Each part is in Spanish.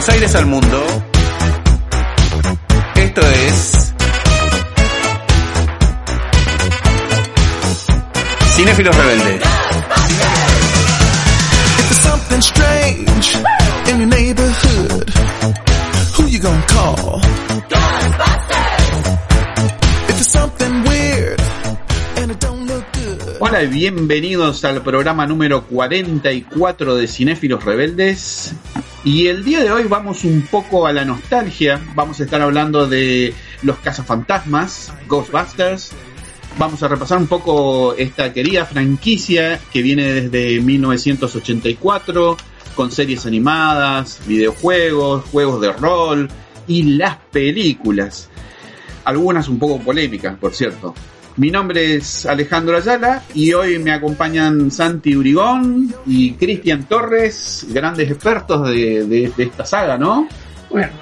Buenos Aires al mundo, esto es Cinéfilos Rebeldes. If there's something strange in your neighborhood, who you gonna call? If there's something weird and it don't look good. Hola y bienvenidos al programa número 44 de Cinéfilos Rebeldes. Y el día de hoy vamos un poco a la nostalgia. Vamos a estar hablando de los cazafantasmas, Ghostbusters. Vamos a repasar un poco esta querida franquicia que viene desde 1984 con series animadas, videojuegos, juegos de rol y las películas. Algunas un poco polémicas, por cierto. Mi nombre es Alejandro Ayala y hoy me acompañan Santi Urigón y Cristian Torres, grandes expertos de, de- de esta saga, ¿no? Bueno,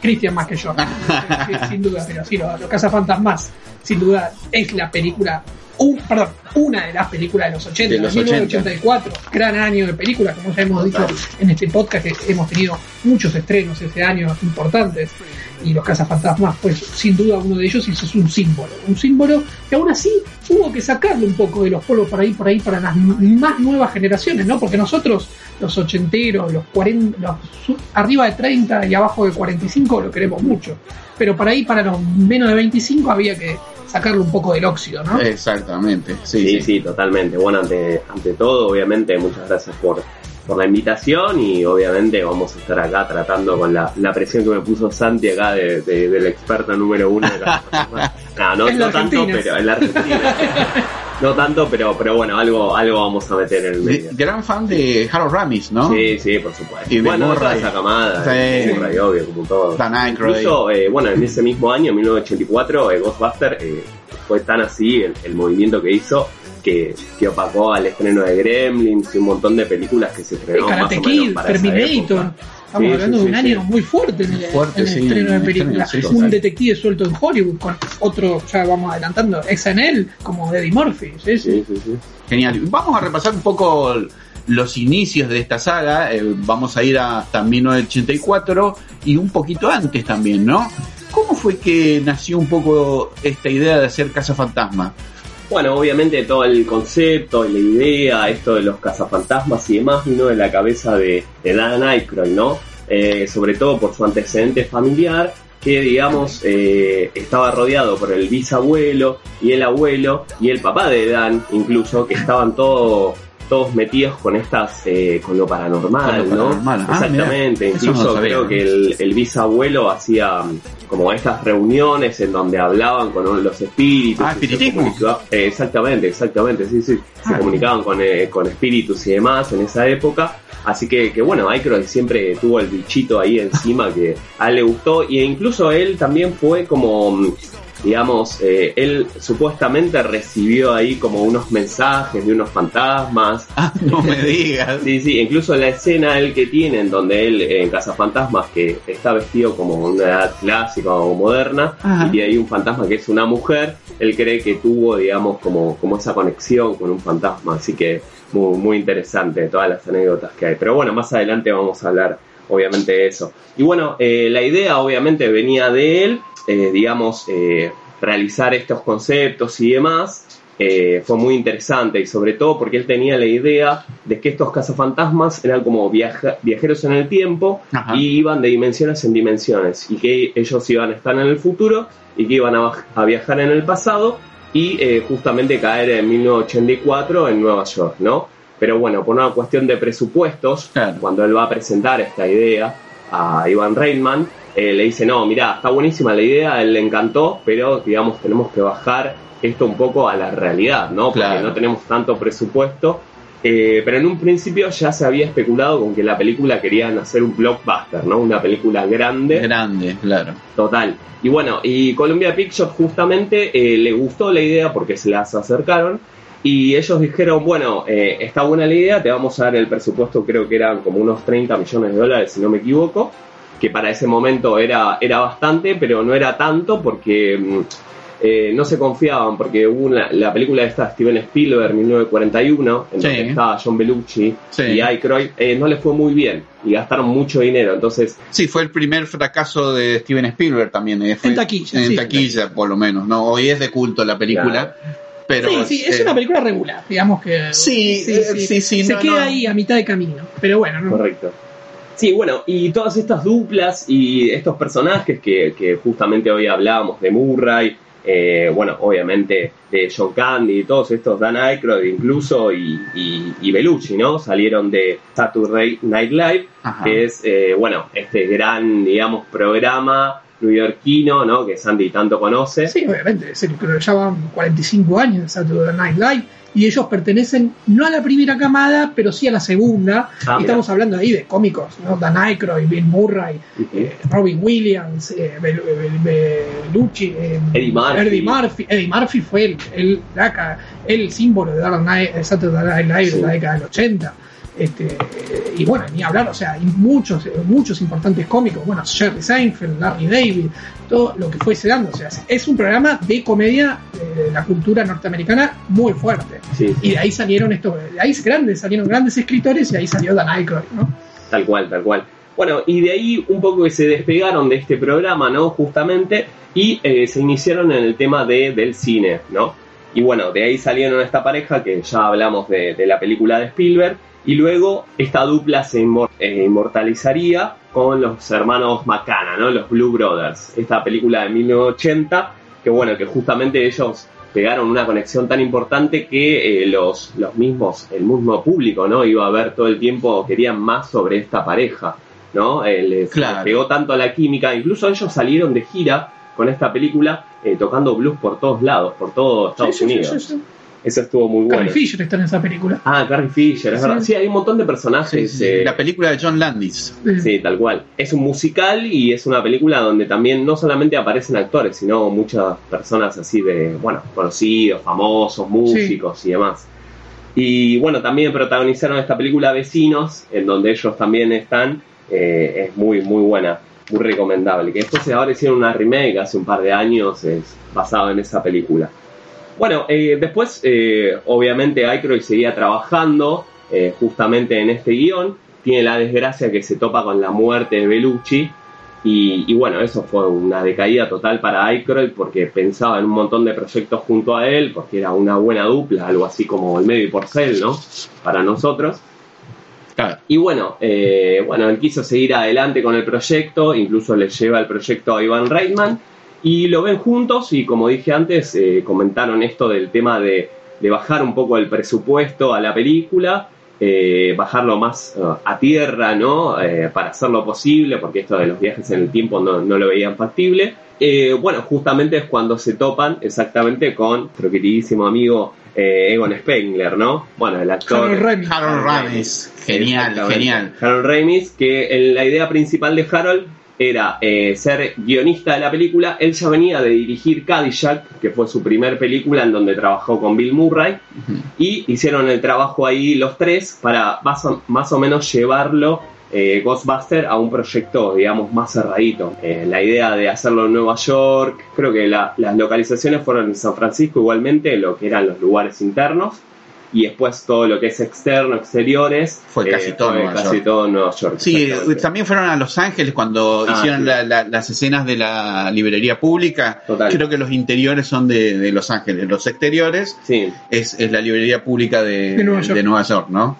Cristian más que yo, sin duda, pero sí, los, los Cazafantasmas, sin duda, es la película, un, perdón, una de las películas de los 80, De los 1984, gran año de películas, como ya hemos dicho en este podcast, que hemos tenido muchos estrenos ese año importantes, y los Cazafantasmas, pues sin duda uno de ellos y eso es un símbolo, un símbolo que aún así hubo que sacarle un poco de los polvos por ahí, por ahí, para las más nuevas generaciones, ¿no? Porque nosotros, los ochenteros, los 40, los arriba de 30 y abajo de 45 lo queremos mucho. Pero para ahí, para los menos de 25 había que sacarle un poco del óxido, ¿no? Exactamente, sí, Sí, sí. sí, totalmente. Bueno, ante, ante todo, obviamente, muchas gracias por, por la invitación y obviamente vamos a estar acá tratando con la, la presión que me puso Santi acá de, de- del experto número uno de la No, no, tanto, pero en la Argentina. no tanto, pero, pero bueno, algo, algo vamos a meter en el medio. De- gran fan de Harold Ramis, ¿no? Sí, sí, por supuesto. Y de bueno, de toda Murray. esa camada, Sí. Murray, obvio, como todo. Dan Aykroyd. Incluso, eh, bueno, en ese mismo año, 1984, eh, Ghostbuster eh, fue tan así el, el movimiento que hizo que, que opacó al estreno de Gremlins y un montón de películas que se más Karate o menos Kid, Terminator. Estamos Sí, hablando sí, de un sí, año sí. muy fuerte en el, Fuerte, en el sí, estreno en de el películas. un detective suelto en Hollywood con otro, ya vamos adelantando, XNL, como Eddie Murphy. Sí, sí. Sí, sí, sí. Genial. Vamos a repasar un poco los inicios de esta saga. eh, vamos a ir hasta 1984 y un poquito antes también, ¿no? ¿Cómo fue que nació un poco esta idea de hacer Casa Fantasma? Bueno, obviamente todo el concepto y la idea, esto de los cazafantasmas y demás, vino de la cabeza de, de Dan Aykroyd, ¿no? Eh, sobre todo por su antecedente familiar, que digamos eh, estaba rodeado por el bisabuelo y el abuelo y el papá de Dan, incluso, que estaban todos todos metidos con estas, eh, con lo paranormal, Con lo ¿no? paranormal. Ah, Exactamente, mirá, no lo incluso sabía. creo que el, el bisabuelo hacía como estas reuniones en donde hablaban con los espíritus. Ah, espiritismo. eh, exactamente, exactamente, sí, sí. Se Ah. comunicaban con, eh, con espíritus y demás en esa época. Así que, que bueno, Aykroyd siempre tuvo el bichito ahí encima que a él le gustó. Y incluso él también fue como, mm, digamos, eh, él supuestamente recibió ahí como unos mensajes de unos fantasmas. Ah, no me digas. Sí, sí, incluso la escena él que tiene en donde él en Casa Fantasmas que está vestido como una edad clásica o moderna Ajá. y ahí un fantasma que es una mujer, él cree que tuvo, digamos, como, como esa conexión con un fantasma, así que muy, muy interesante todas las anécdotas que hay. Pero bueno, más adelante vamos a hablar obviamente eso. Y bueno, eh, la idea obviamente venía de él, eh, digamos, eh, realizar estos conceptos y demás. fue muy interesante y sobre todo porque él tenía la idea de que estos cazafantasmas eran como viaja- viajeros en el tiempo Ajá. y iban de dimensiones en dimensiones y que ellos iban a estar en el futuro y que iban a, viajar en el pasado y justamente caer en 1984 en Nueva York, ¿no? Pero bueno, por una cuestión de presupuestos, Claro. cuando él va a presentar esta idea a Ivan Reitman, eh, le dice, no, mira, está buenísima la idea, a él le encantó, pero digamos, tenemos que bajar esto un poco a la realidad, ¿no? Porque Claro. no tenemos tanto presupuesto. Eh, pero en un principio ya se había especulado con que la película querían hacer un blockbuster, ¿no? Una película grande. Grande, claro. Total. Y bueno, y Columbia Pictures justamente eh, le gustó la idea porque se las acercaron y ellos dijeron, bueno, eh, está buena la idea, te vamos a dar el presupuesto, creo que eran como unos 30 millones de dólares, si no me equivoco, que para ese momento era, era bastante, pero no era tanto porque mm, eh, no se confiaban, porque hubo una- la película esta de Steven Spielberg, 1941, en Sí. donde estaba John Belushi Sí. y Aykroyd, eh, no les fue muy bien y gastaron mucho dinero, entonces Sí, fue el primer fracaso de Steven Spielberg también. eh, fue- En taquilla, En sí. taquilla, por lo menos. ¿no? Hoy es de culto la película. Pero, sí, sí, es eh, una película regular, digamos que. Sí, eh, sí, sí, Se no, queda no. ahí a mitad de camino. Pero bueno, no. Correcto. Sí, bueno, y todas estas duplas y estos personajes que, que justamente hoy hablábamos de Murray, eh, bueno, obviamente de John Candy y todos estos, Dan Aykroyd incluso y, y, y Bellucci, ¿no? Salieron de Saturday Night Live, Ajá. que es, eh, bueno, este gran, digamos, programa neoyorquino, ¿no? Que Sandy tanto conoce. Sí, obviamente, es el- creo que ya van 45 años de Saturday Night Live y ellos pertenecen no a la primera camada, pero sí a la segunda. Ah, y estamos hablando ahí de cómicos, ¿no? Dan Aykroyd, Bill Murray, Ujú. eh, Robin Williams, eh, Bel- Bel- Bellucci, eh, Eddie Murphy. Eddie Murphy. Eddie Murphy fue el, el, el símbolo de Saturday Night Live Sí. de la década del 80. Este, y bueno, ni hablar, o sea, y muchos, muchos importantes cómicos, bueno, Jerry Seinfeld, Larry David, todo lo que fuese dando, o sea, es un programa de comedia eh, de la cultura norteamericana muy fuerte. Sí, Y de ahí salieron estos, de ahí grandes, salieron grandes escritores y ahí salió Dan Aykroyd, ¿no? Tal cual, tal cual. Bueno, y de ahí un poco que se despegaron de este programa, ¿no? Justamente, y eh, se iniciaron en el tema de, del cine, ¿no? Y bueno, de ahí salieron esta pareja que ya hablamos de, de la película de Spielberg, y luego esta dupla se inmor- eh, inmortalizaría con los hermanos Macana, ¿no? Los Blue Brothers. Esta película de 1980, que bueno, que justamente ellos pegaron una conexión tan importante que eh, los, los mismos, el mismo público, ¿no? Iba a ver todo el tiempo, querían más sobre esta pareja, ¿no? Eh, les, Claro. les pegó tanto a la química, incluso ellos salieron de gira con esta película eh, tocando blues por todos lados, por todo Estados Sí, sí, sí, Unidos. sí, sí. Eso estuvo muy Carrie bueno. Fisher está en esa película. Ah, Carrie Fisher, es Sí. verdad. Sí, hay un montón de personajes. sí, eh, La película de John Landis. Sí, tal cual. Es un musical y es una película donde también no solamente aparecen actores, sino muchas personas así de, bueno, conocidos, famosos, músicos y demás. Y bueno, también protagonizaron esta película Vecinos, en donde ellos también están. eh, es muy, muy buena, muy recomendable. Que después ahora hicieron una remake hace un par de años, es basado en esa película. Bueno, eh, después, eh, obviamente, Aykroyd seguía trabajando eh, justamente en este guion. Tiene la desgracia que se topa con la muerte de Bellucci. Y, y bueno, eso fue una decaída total para Aykroyd porque pensaba en un montón de proyectos junto a él, porque era una buena dupla, algo así como el medio y porcel, ¿no? Para nosotros. Claro. Y bueno, eh, bueno, él quiso seguir adelante con el proyecto, incluso le lleva el proyecto a Ivan Reitman, y lo ven juntos, y como dije antes, eh, comentaron esto del tema de, de bajar un poco el presupuesto a la película, eh, bajarlo más eh, a tierra, ¿no? Eh, para hacerlo posible, porque esto de los viajes en el tiempo no, no lo veían factible. Eh, bueno, justamente es cuando se topan exactamente con nuestro queridísimo amigo eh, Egon Spengler, ¿no? Bueno, el actor... Harold Ramis. Harold Ramis. Genial, genial. Harold Ramis, que el- la idea principal de Harold era eh, ser guionista de la película. Él ya venía de dirigir Cadillac, que fue su primer película en donde trabajó con Bill Murray, y hicieron el trabajo ahí los tres para más o, más o menos llevarlo eh, Ghostbuster a un proyecto, digamos, más cerradito. Eh, la idea de hacerlo en Nueva York, creo que la- las localizaciones fueron en San Francisco igualmente, lo que eran los lugares internos. Y después todo lo que es externo, exteriores, Fue casi todo Nueva casi York. todo Nueva York. Sí, también fueron a Los Ángeles cuando Ah, hicieron sí. la- la- las escenas de la librería pública. Total. Creo que los interiores son de, de Los Ángeles, los exteriores Sí, es, es la librería pública de, De Nueva York. de Nueva York, ¿no?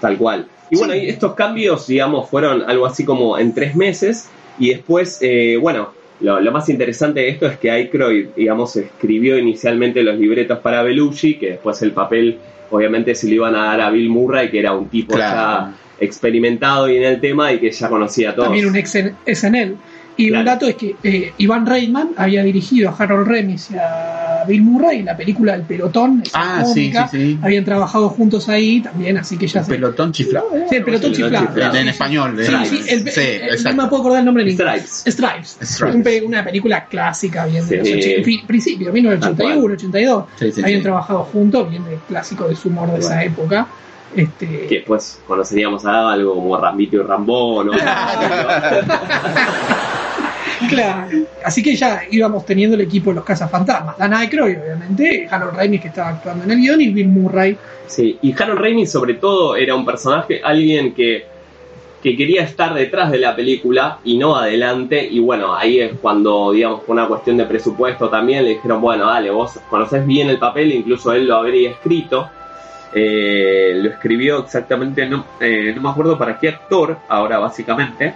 tal cual. Y bueno, y estos cambios, digamos, fueron algo así como en tres meses y después, eh, bueno, lo, lo más interesante de esto es que Aykroyd, digamos, escribió inicialmente los libretos para Belushi, que después el papel, obviamente, se lo iban a dar a Bill Murray, que era un tipo Claro. ya experimentado y en el tema y que ya conocía a todos. También un ex SNL. Y Claro. un dato es que eh, Iván Reitman había dirigido a Harold Remis y a Bill Murray en la película El Pelotón. Ah, sí, cómica. sí, sí. Habían trabajado juntos ahí también, así que ya se. Pelotón chiflado. Sí, el pelotón Sí, el chiflado. En, en español. Sí, ¿eh? sí, el- Sí, el- no exacto. me puedo acordar el nombre en inglés. Stripes. Stripes. Stripes. Un pe- una película clásica, bien de los Sí. 80, fi- principio, 1981, 82. Sí, sí, Habían sí. trabajado juntos, bien de clásico de su humor de esa época. Este, Que después conoceríamos a algo como Rambito y Rambón, ¿no? Claro. Así que ya íbamos teniendo el equipo de los cazafantasmas. Dan Aykroyd, obviamente, Harold Ramis que estaba actuando en el guion y Bill Murray. Sí, y Harold Ramis sobre todo era un personaje, alguien que, que quería estar detrás de la película y no adelante, y bueno, ahí es cuando, digamos, por una cuestión de presupuesto también le dijeron, bueno, dale, vos conocés bien el papel, incluso él lo habría escrito, Eh, lo escribió exactamente, no, eh, no me acuerdo para qué actor, ahora básicamente,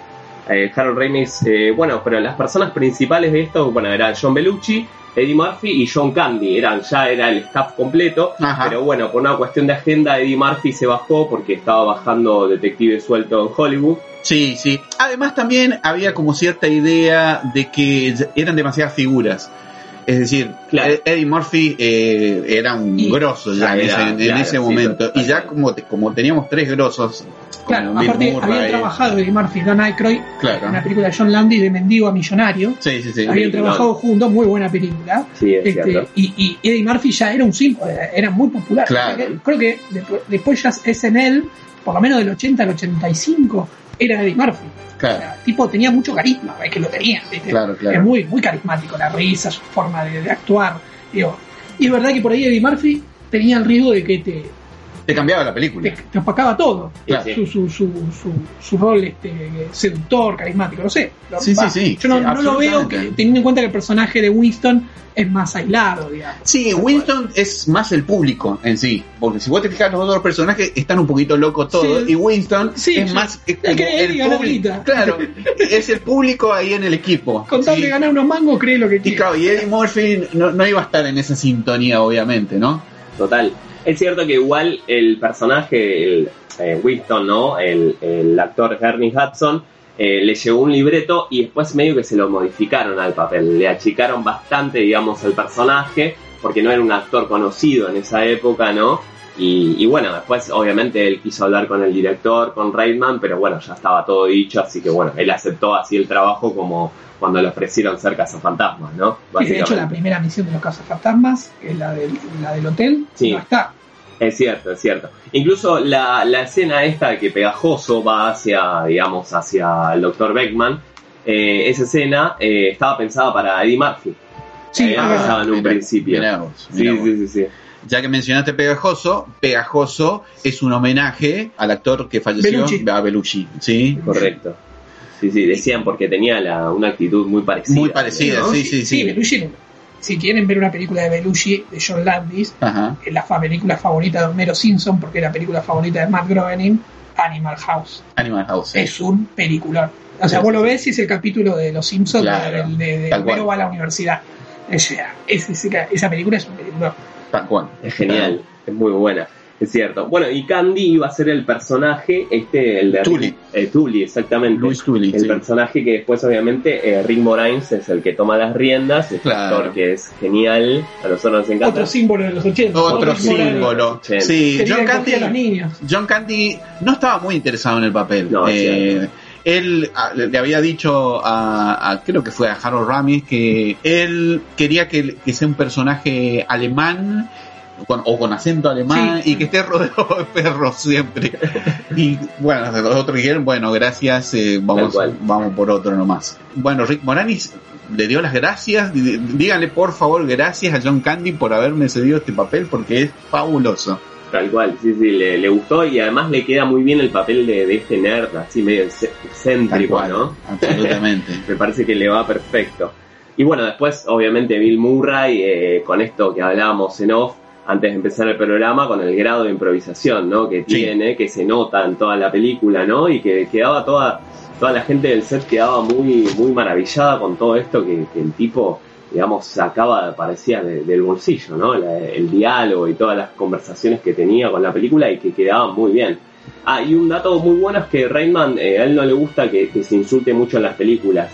eh, Harold Ramis, eh, bueno, pero las personas principales de esto, bueno, eran John Belushi, Eddie Murphy y John Candy, eran ya era el staff completo, Ajá. pero bueno, por una cuestión de agenda Eddie Murphy se bajó porque estaba bajando Detective Suelto en Hollywood. Sí, sí. Además también había como cierta idea de que eran demasiadas figuras. Es decir, Claro. Ed- Eddie Murphy eh, era un Y- grosso ya en, Era, ese, en claro, ese sí, momento. y ya como, te- como teníamos tres grosos, Claro, aparte Murray, habían trabajado Eddie Murphy y Dan Aykroyd Claro. en la película de John Landis de Mendigo a Millonario. Sí, sí, sí. habían trabajado juntos, muy buena película. Sí, es Este, y, y Eddie Murphy ya era un símbolo, era, muy popular. Claro. Creo que- después, después ya SNL, por lo menos del 80 al 85, era Eddie Murphy. O Claro, sea, el tipo tenía mucho carisma, es que lo tenía. ¿viste? claro, claro. Es muy, muy carismático, la risa, su forma de, de actuar. Digo. Y es verdad que por ahí Eddie Murphy tenía el riesgo de que te, Te cambiaba la película. te, te opacaba todo. Claro. Su, su, su, su, su rol este, seductor, carismático, no sé. Lo- Sí, sí, va, sí. Yo no, Sí, no lo veo que, teniendo en cuenta que el personaje de Winston es más aislado, digamos. Sí, Winston es más el público en sí, porque si vos te fijas los otros personajes están un poquito locos todos Sí. y Winston Sí, es sí. más es El como que el gana público, claro, es el público ahí en el equipo. Con tal Sí. de ganar unos mangos, cree lo que Y quiere. claro, y Eddie Murphy no, no iba a estar en esa sintonía, obviamente, ¿no? Total. Es cierto que igual el personaje, el, eh, Winston, ¿no? El, el actor Ernie Hudson, eh, le llegó un libreto y después medio que se lo modificaron al papel. Le achicaron bastante, digamos, el personaje, porque no era un actor conocido en esa época, ¿no? Y, y bueno, después obviamente él quiso hablar con el director, con Reitman, pero bueno, ya estaba todo dicho, así que bueno, él aceptó así el trabajo como cuando le ofrecieron ser cazafantasmas, ¿no? Y de hecho, la primera misión de los cazafantasmas, que es la del, la del hotel, Sí. no está. Es cierto, es cierto. Incluso la, la escena esta que Pegajoso va hacia, digamos, hacia el Dr. Beckman, eh, esa escena eh, estaba pensada para Eddie Murphy. Sí, pensado en un principio. mirá vos, Sí, vos. sí, sí, sí. Ya que mencionaste Pegajoso, Pegajoso es un homenaje al actor que falleció, a Belushi, ¿sí? Correcto. Sí, sí, decían porque tenía la, una actitud muy parecida. Muy parecida, ¿no? sí, sí, Sí, sí. Belushi, si quieren ver una película de Belushi, de John Landis, Ajá. es la fa- película favorita de Homero Simpson, porque es la película favorita de Matt Groening, Animal House. Animal House. sí. Es un peliculón. O sea, Sí, vos lo ves y es el capítulo de Los Simpsons, Claro, de, de, de tal Homero cual. va a la universidad. Es- es- es- esa película es un peliculón. Tal cual. Es genial, es muy buena. Es cierto. Bueno, y Candy iba a ser el personaje, este, el de Tully. Eh, Tully, exactamente. Luis Tully, el sí. personaje que después obviamente eh, Rick Moranis es el que toma las riendas, es Claro. actor que es genial, a nosotros nos encanta. Otro símbolo de los 80. Otro Rick Moranis. símbolo. Sí. John Candy, niños. John Candy no estaba muy interesado en el papel. No, es Eh. Él ah, le había dicho a, a- creo que fue a Harold Ramis que él quería que, que sea un personaje alemán con- o con acento alemán Sí. y que esté rodeado de perros siempre. y bueno, los otros dijeron, bueno, gracias, eh, vamos, vamos por otro nomás. Bueno, Rick Moranis le dio las gracias, dí- díganle por favor gracias a John Candy por haberme cedido este papel porque es fabuloso. Tal cual, sí, sí, le, le gustó y además le queda muy bien el papel de, de este nerd, así medio excéntrico, cual, ¿no? Absolutamente. Me parece que le va perfecto. Y bueno, después, obviamente, Bill Murray, eh, con esto que hablábamos en off, antes de empezar el programa, con el grado de improvisación, ¿no? Que Sí. tiene, que se nota en toda la película, ¿no? Y que quedaba toda, toda la gente del set quedaba muy, muy maravillada con todo esto que, que el tipo, digamos, sacaba, parecía de- del bolsillo, ¿no? El diálogo y todas las conversaciones que tenía con la película y que quedaban muy bien. Ah, y un dato muy bueno es que Rainman, eh, a él no le gusta que, se insulte mucho en las películas.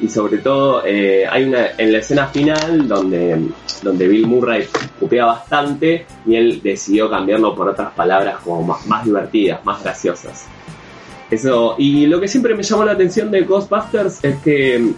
Y sobre todo, eh, hay una en la escena final donde, donde Bill Murray cupea bastante y él decidió cambiarlo por otras palabras como más, más divertidas, más graciosas. Eso, y lo que siempre me llamó la atención de Ghostbusters es que mm,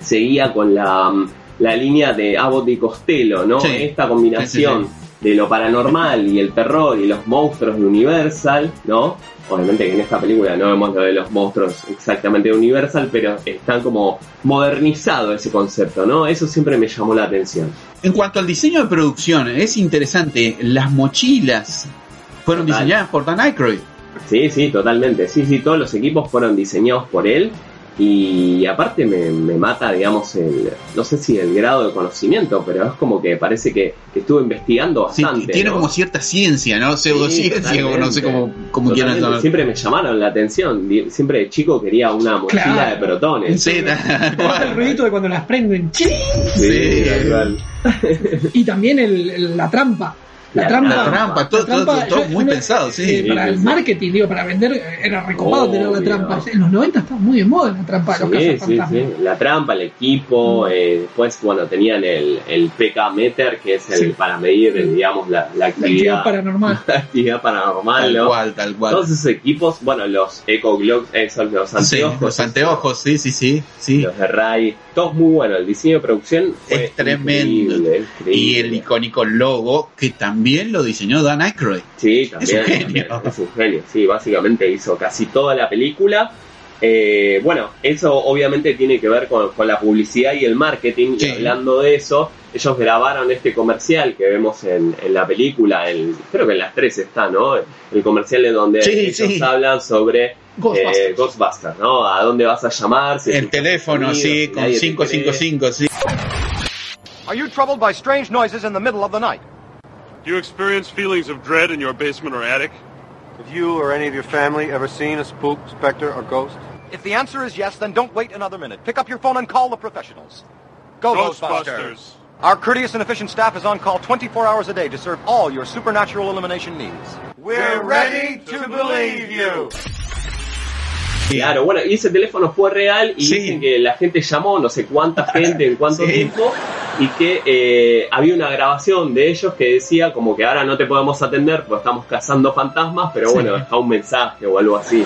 seguía con la, mm, la línea de Abbott y Costello, ¿no? Sí. Esta combinación Sí, de lo paranormal y el terror y los monstruos de Universal, ¿no? Obviamente que en esta película no vemos lo de los monstruos exactamente de Universal, pero están como modernizado ese concepto, ¿no? Eso siempre me llamó la atención. En cuanto al diseño de producción, es interesante. Las mochilas fueron Total. diseñadas por Dan Aykroyd. Sí, sí, totalmente. Sí, sí, todos los equipos fueron diseñados por él. Y aparte me, me mata, digamos, el, no sé si el grado de conocimiento, pero es como que parece que, que estuvo investigando Sí, bastante. tiene ¿no? como cierta ciencia, ¿no? Pseudociencia, o no sé cómo, cómo quieran. Siempre me llamaron la atención. Siempre de chico quería una mochila Claro. de protones. Sí, El ruidito de cuando las prenden. ¡Chin! Sí, Sí. tal cual. Y también el, el- la trampa. La, La trampa. La trampa, todo, la trampa, todo- todo yo- muy yo- pensado, sí. eh, para el marketing, digo, para vender, eh, era recopado tener la trampa. En los 90 estaba muy de moda la trampa de los Sí, sí, sí. La trampa, el equipo, eh, después, bueno, tenían el, el PK Meter, que es el Sí. para medir, eh, digamos, la, la La actividad actividad, paranormal. la actividad paranormal, Tal ¿no? cual, tal cual. Todos esos equipos, bueno, los Echo Globes, esos, los Sí, anteojos, los anteojos, sí, sí, sí. sí. los de Ray, todos muy buenos. El diseño de producción fue Es tremendo. increíble, increíble. Y el icónico logo que también lo diseñó Dan Aykroyd. Sí, también. Es un genio. también, Es un genio, sí, básicamente hizo casi toda la película. Eh, bueno, eso obviamente tiene que ver con, con la publicidad y el marketing. Sí. Y hablando de eso, ellos grabaron este comercial que vemos en, en la película, el- creo que en las tres está, ¿no? El comercial de donde Sí, ellos sí. hablan sobre Ghostbusters. eh, Ghostbusters, ¿no? ¿A dónde vas a llamar? Si El teléfono, sonidos, sí, si con nadie te 555, sí. Are you troubled by strange noises in the middle of the night? Do you experience feelings of dread in your basement or attic? Have you or any of your family ever seen a spook, specter, or ghost? If the answer is yes, then don't wait another minute. Pick up your phone and call the professionals. Go Ghostbusters! Our courteous and efficient staff is on call 24 hours a day to serve all your supernatural elimination needs. We're ready to believe you. Claro, bueno, y ese teléfono fue real y Sí. dicen que la gente llamó, no sé cuánta gente, en cuánto Sí. tiempo, y que eh, había una grabación de ellos que decía como que ahora no te podemos atender porque estamos cazando fantasmas, pero Sí. bueno, deja un mensaje o algo así.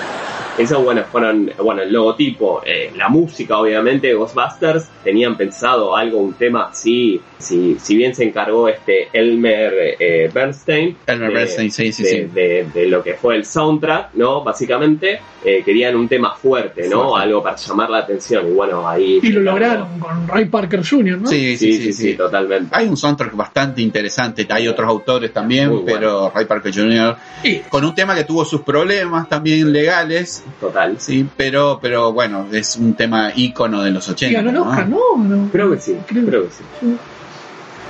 Eso, bueno, fueron, bueno, el logotipo, eh, la música, obviamente, Ghostbusters, tenían pensado algo, un tema así, si, si bien se encargó este Elmer eh, Bernstein, Elmer de- Bernstein, sí, sí, de- sí. de, de lo que fue el soundtrack, ¿no? Básicamente, eh, querían un tema fuerte, ¿no? Fuerte. Algo para llamar la atención, y bueno, ahí... Y lo lograron con Ray Parker Jr., ¿no? Sí, Sí, sí, sí, totalmente. Hay un soundtrack bastante interesante, hay otros autores también, Muy bueno. pero Ray Parker Jr. Y con un tema que tuvo sus problemas también legales, Total. sí, pero pero bueno, es un tema ícono de los 80. ganó el ¿no? Oscar, ¿no? ¿no? Creo que sí, Creo- creo que sí.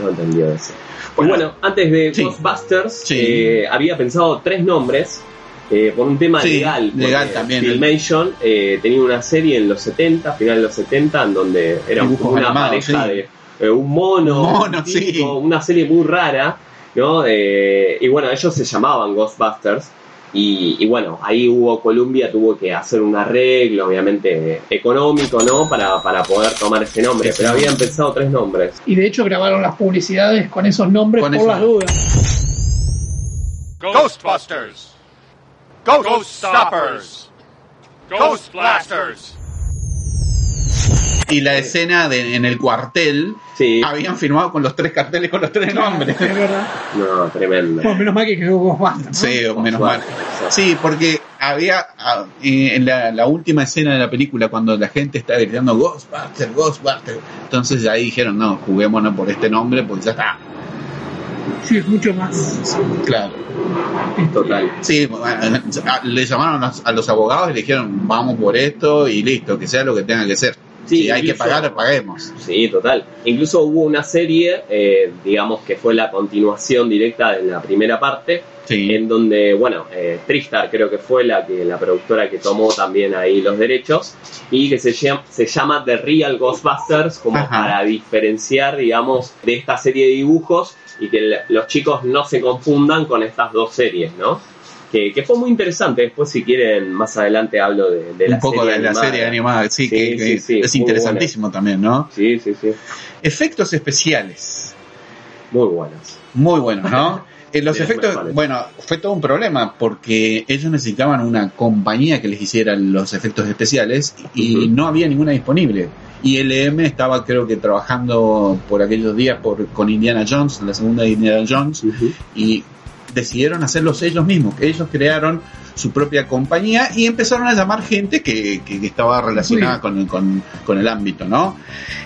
No entendí eso. Bueno. bueno, antes de Sí. Ghostbusters, Sí. eh, había pensado tres nombres eh, por un tema Sí, legal. legal también. Filmation eh, tenía una serie en los 70, final de los 70, en donde era Dibujos una animados, pareja sí. de eh, un mono, mono, un tipo, sí. una serie muy rara, ¿no? Eh, y bueno, ellos se llamaban Ghostbusters. Y, y bueno, ahí hubo Columbia, tuvo que hacer un arreglo, obviamente económico, ¿no? Para, para poder tomar ese nombre. Pero habían pensado tres nombres. Y de hecho grabaron las publicidades con esos nombres Con por eso. las dudas. Ghostbusters! Ghoststoppers! Ghostblasters! Y la escena de, en el cuartel Sí, habían firmado con los tres carteles con los tres nombres. Es verdad. no, tremendo. Bueno, menos mal que quedó Ghostbusters. ¿no? Sí, menos mal. exacto. Sí, porque había ah, eh, en la, la última escena de la película cuando la gente está gritando Ghostbusters, Ghostbusters, entonces ahí dijeron no, juguémonos por este nombre porque ya está. Sí, es mucho más. Claro. Total. Sí, le llamaron a los- a los abogados y le dijeron, vamos por esto y listo, que sea lo que tenga que ser. Sí, si hay que pagar, paguemos. Sí, total. Incluso hubo una serie, eh, digamos que fue la continuación directa de la primera parte, Sí. en donde, bueno, eh, Tristar creo que fue la que la productora que tomó también ahí los derechos y que se llama, se llama The Real Ghostbusters como Ajá. para diferenciar, digamos, de esta serie de dibujos y que los chicos no se confundan con estas dos series, ¿no? Que, que fue muy interesante. Después, si quieren, más adelante hablo de, de la un poco serie de la animada. serie animada, sí, Sí, que, que sí, sí, es interesantísimo también, ¿no? Sí, sí, sí. Efectos especiales, Muy buenas. muy buenos, ¿no? Eh, los efectos, mejores. bueno, fue todo un problema porque ellos necesitaban una compañía que les hiciera los efectos especiales y no había ninguna disponible. Y LM estaba creo que trabajando por aquellos días por, con Indiana Jones, la segunda de Indiana Jones, y decidieron hacerlos ellos mismos. Ellos crearon su propia compañía y empezaron a llamar gente que, que- que estaba relacionada con, el- con, con el ámbito, ¿no?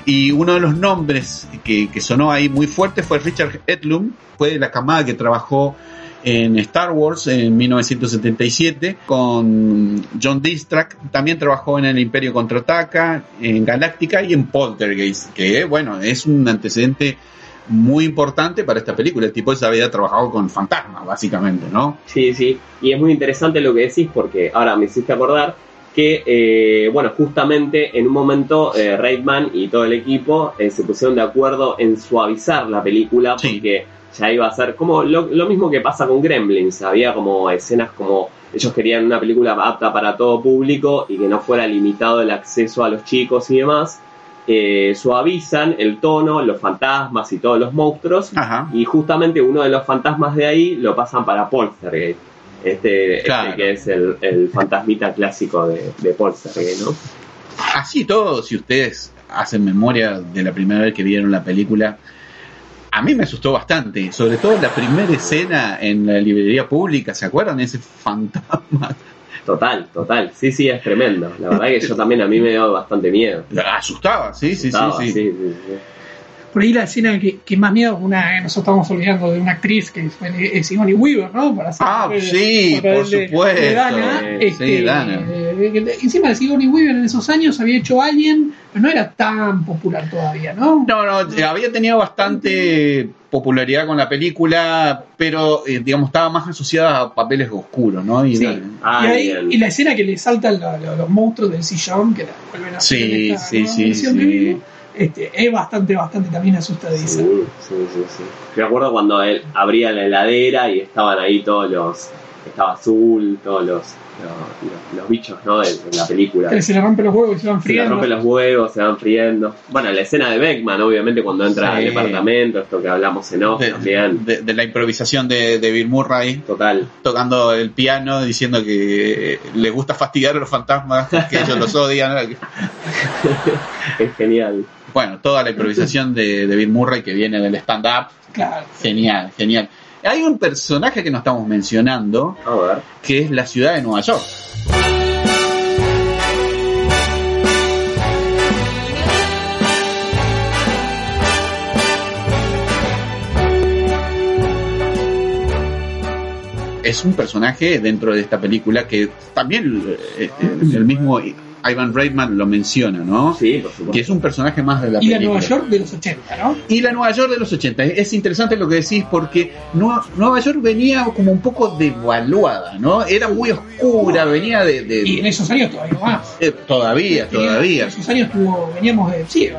Y uno de los nombres que, que sonó ahí muy fuerte fue Richard Edlum, fue de la camada que trabajó en Star Wars en 1977 con John Distrack, también trabajó en el Imperio Contraataca, en Galáctica y en Poltergeist, que bueno, es un antecedente muy importante para esta película. El tipo ya había trabajado con fantasmas, básicamente, ¿no? Sí, sí. Y es muy interesante lo que decís porque ahora me hiciste acordar que, eh, bueno, justamente en un momento eh, Reitman y todo el equipo eh, se pusieron de acuerdo en suavizar la película Sí. porque ya iba a ser como lo, lo mismo que pasa con Gremlins. Había como escenas como ellos querían una película apta para todo público y que no fuera limitado el acceso a los chicos y demás. Eh, suavizan el tono, los fantasmas y todos los monstruos Ajá. y justamente uno de los fantasmas de ahí lo pasan para Poltergeist. Este, este que es el, el fantasmita clásico de, de Poltergeist, ¿no? Así todo, si ustedes hacen memoria de la primera vez que vieron la película, a mí me asustó bastante, sobre todo la primera escena en la librería pública, ¿se acuerdan? Ese fantasma Total, total. Sí, sí, es tremendo. La verdad que yo también a mí me dio bastante miedo. asustaba, sí, sí, sí, sí. sí, sí, sí. Por ahí la escena que, que más miedo, una, nosotros estamos olvidando de una actriz que fue es Sigourney Weaver, ¿no? Para hacer Ah, el- sí, por de- supuesto. de Dana, Sí, este, Dana. eh, encima de Sigourney Weaver en esos años había hecho Alien, pero no era tan popular todavía, ¿no? No, no, eh, había tenido bastante popularidad con la película, pero eh, digamos estaba más asociada a papeles oscuros, ¿no? Y, Sí. Ah, y, ahí, y la escena que le saltan lo- lo- los monstruos del sillón, que la vuelven a hacer Sí, en esta sí, nueva sí, de este, es bastante, bastante también asustadiza. Sí, sí, sí, sí. Me acuerdo cuando él abría la heladera y estaban ahí todos los. Estaba azul, todos los, los, los- los bichos, ¿no? De, de la película. Que se le rompen los huevos y se van Se le friendo. rompen los huevos, se van friendo. Bueno, la escena de Beckman, obviamente, cuando entra Sí. al departamento, esto que hablamos en off de, también. de- de la improvisación de, de Bill Murray Total. tocando el piano diciendo que le gusta fastidiar a los fantasmas, que ellos los odian. Es genial. Bueno, toda la improvisación de, de Bill Murray que viene del stand-up, Claro. genial, genial. Hay un personaje que no estamos mencionando, A ver. que es la ciudad de Nueva York. Es un personaje dentro de esta película que también eh, eh, el mismo Ivan Reitman lo menciona, ¿no? Sí, por supuesto. Que es un personaje más de la Y la película. Nueva York de los 80, ¿no? Y la Nueva York de los 80. Es interesante lo que decís porque Nueva, Nueva York venía como un poco devaluada, ¿no? Era muy oscura, venía de... de- Y en esos años todavía más. eh, todavía, todavía. En esos años tuvo, veníamos de, sí,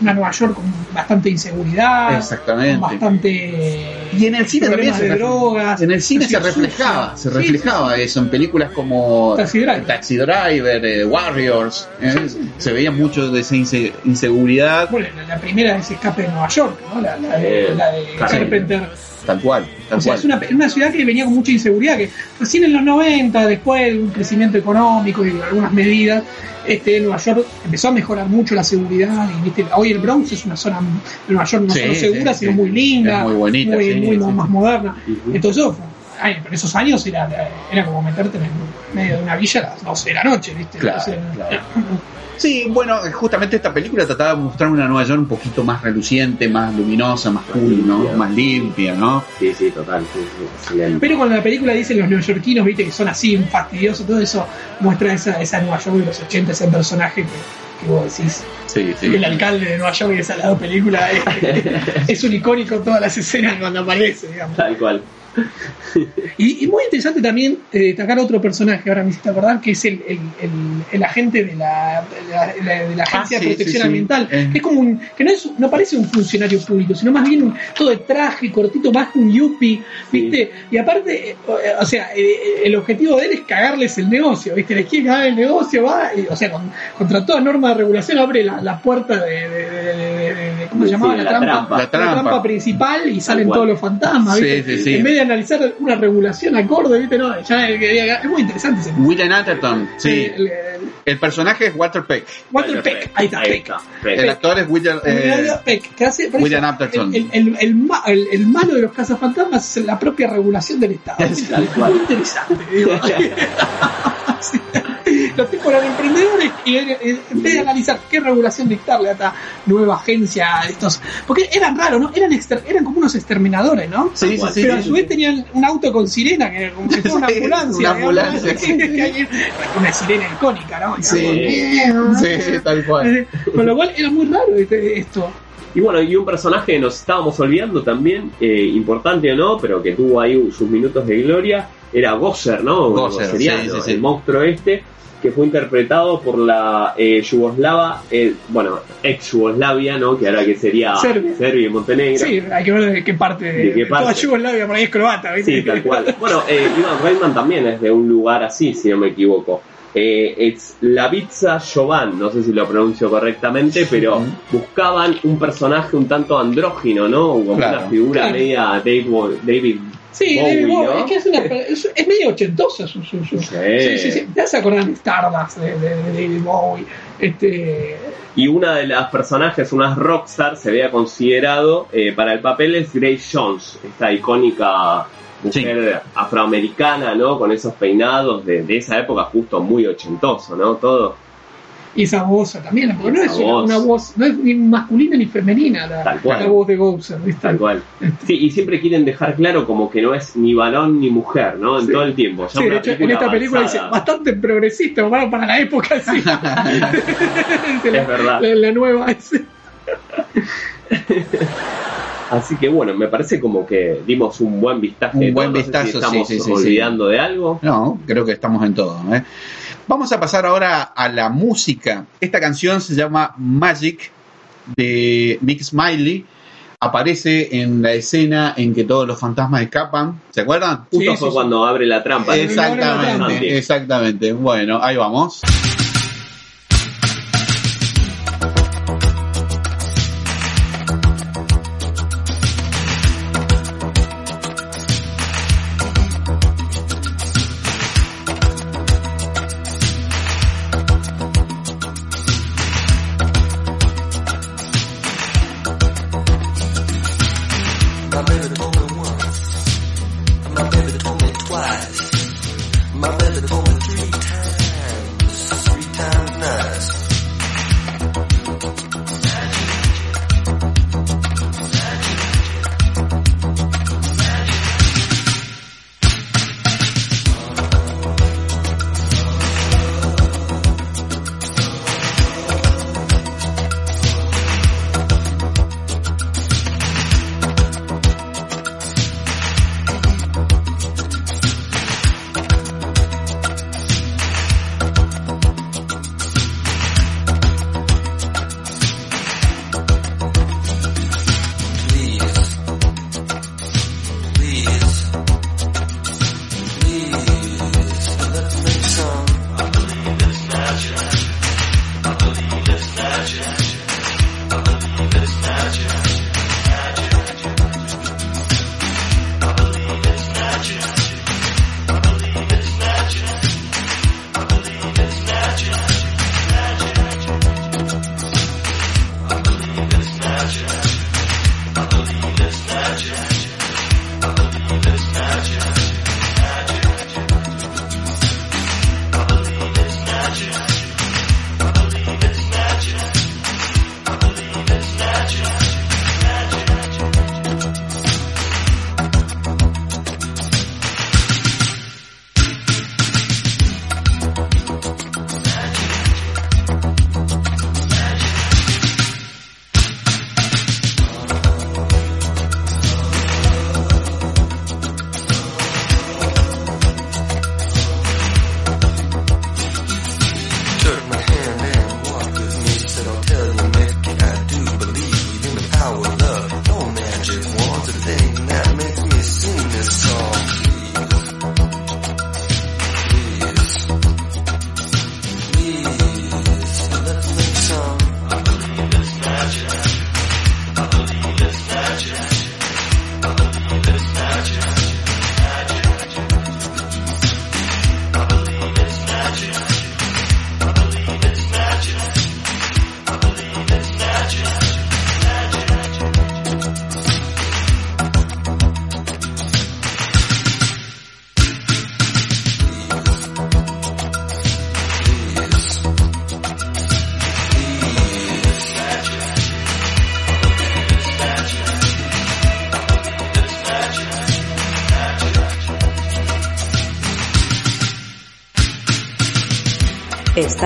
una, Nueva York con bastante inseguridad, Exactamente. con bastante Y en el cine también se drogas. En el cine se reflejaba, sucia. se reflejaba sí, sí. eso en películas como Taxi Driver. Taxi Driver, eh, Warriors. eh, Se veía mucho de esa inse- inseguridad, Bueno, la, primera es Escape de Nueva York, ¿no? La, la de, Eh, la de Carpenter. Tal cual, tal O sea, cual. es una, una ciudad que venía con mucha inseguridad, que recién en los 90, después de un crecimiento económico y algunas medidas, este, Nueva York empezó a mejorar mucho la seguridad. Y, ¿viste? Hoy el Bronx es una zona de Nueva York no Sí, solo segura, sí, sino sí. muy linda, Es muy bonita, muy, muy más moderna. Ujú. Entonces, eso ay, pero esos años era, era como meterte en el medio de una villa a las 12 de la noche, ¿viste? Claro, Entonces, claro. Sí, bueno, justamente esta película trataba de mostrar una Nueva York un poquito más reluciente, más luminosa, más cool, ¿no? Más limpia, ¿no? Sí, sí, total. sí, sí, excelente. Pero cuando la película dicen los neoyorquinos, viste, que son así fastidiosos, todo eso muestra esa, esa Nueva York de los 80, ese personaje que, que vos decís. Sí, sí. El alcalde de Nueva York de esa lado película es, es un icónico en todas las escenas cuando aparece, digamos. Tal cual. Y, y muy interesante también eh, destacar otro personaje, ahora me hiciste acordar, que es el, el, el, el agente de la, de la, de la- de la Agencia Ah, sí, de Protección sí, sí. Ambiental, Eh. que es como un, que no, es, no parece un funcionario público, sino más bien un, todo de traje, cortito, más un yuppie, ¿viste? Y aparte, eh, o, o sea, el objetivo de él es cagarles el negocio, ¿viste? Les quiere cagar el negocio, va, y, o sea, con- contra toda norma de regulación abre la, la puerta de, de- de- de- de- de- ¿cómo se Sí, llamaba? la la, trampa, trampa. La trampa. principal y salen todos los fantasmas, ¿viste? sí, sí. En vez de analizar una regulación acorde, ¿viste? No, ya es, es muy interesante ese William Atherton, sí. el- el- El personaje es Walter Peck. Walter Peck, ahí está, Peck. Peck. El actor es William. eh, Peck, que hace por William eso, Atherton. El, el, el, el ma- el- el malo de los cazafantasmas es la propia regulación del Estado. Es cual. muy interesante, digo. Sí. Los tipos eran emprendedores y en en vez de analizar qué regulación dictarle a esta nueva agencia, a estos. Porque eran raros, ¿no? Eran, exter- eran como unos exterminadores, ¿no? Sí, sí, sí. Pero a su vez tenían un auto con sirena, que era como si fuera una ambulancia. una ambulancia. Una sirena icónica, ¿no? Sí, sí, tal cual. Con lo cual era muy raro este- esto. Y bueno, y un personaje que nos estábamos olvidando también, eh, importante o no, pero que tuvo ahí sus minutos de gloria, era Gosser, ¿no? Gosser, Gosseriano, sí, sí, sí. el monstruo este, que fue interpretado por la eh, yugoslava, eh, bueno, ex Yugoslavia, ¿no? Que ahora que sería Serbia. y Montenegro. Sí, hay que ver de qué parte de, ¿De qué de toda parte? Yugoslavia, por ahí es croata, ¿viste? Sí, tal cual. Bueno, eh, Ivan Reitman también es de un lugar así, si no me equivoco. Eh, es la pizza Jovan, no sé si lo pronuncio correctamente, pero buscaban un personaje un tanto andrógino, ¿no? Como Claro. una figura Claro. media Dave, David Sí, Bowie, David Bowie, ¿no? es que es, una, es, es medio ochentosa su, su, su- Sí. sí, sí, sí. Te hace acordar de Stardust de, de- de David Bowie. Este, Y una de las personajes, una rockstar, se había considerado eh, para el papel es Grace Jones, esta icónica mujer afroamericana, ¿no? Con esos peinados de, de esa época justo muy ochentoso, ¿no? Todo. Y esa voz también, porque no es una, voz. una voz, no es ni masculina ni femenina la, Tal cual. la voz de Gozer, ¿viste? Tal cual. Sí, y siempre quieren dejar claro como que no es ni varón ni mujer, ¿no? En Sí. todo el tiempo. Ya Sí, una de hecho, en esta película dice bastante progresista, para, para la época, sí. la, Es verdad. la- la nueva es. Así que bueno, me parece como que dimos un buen vistazo. Un de buen. No sé si vistazo, sí, estamos sí, sí, sí. olvidando de algo. No, creo que estamos en todo. ¿eh? Vamos a pasar ahora a la música. Esta canción se llama Magic de Mick Smiley. Aparece en la escena en que todos los fantasmas escapan. ¿Se acuerdan? Justo Sí, fue sí, cuando abre la trampa. Abre la trampa. Exactamente, exactamente. Bueno, ahí vamos.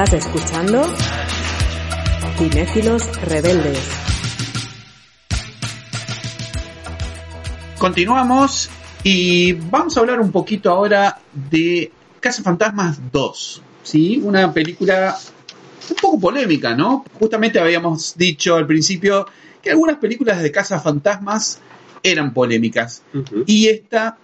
Estás escuchando Cinéfilos Rebeldes. Continuamos y vamos a hablar un poquito ahora de Casa Fantasmas 2, ¿sí? Una película un poco polémica, ¿no? Justamente habíamos dicho al principio que algunas películas de Casa Fantasmas eran polémicas y esta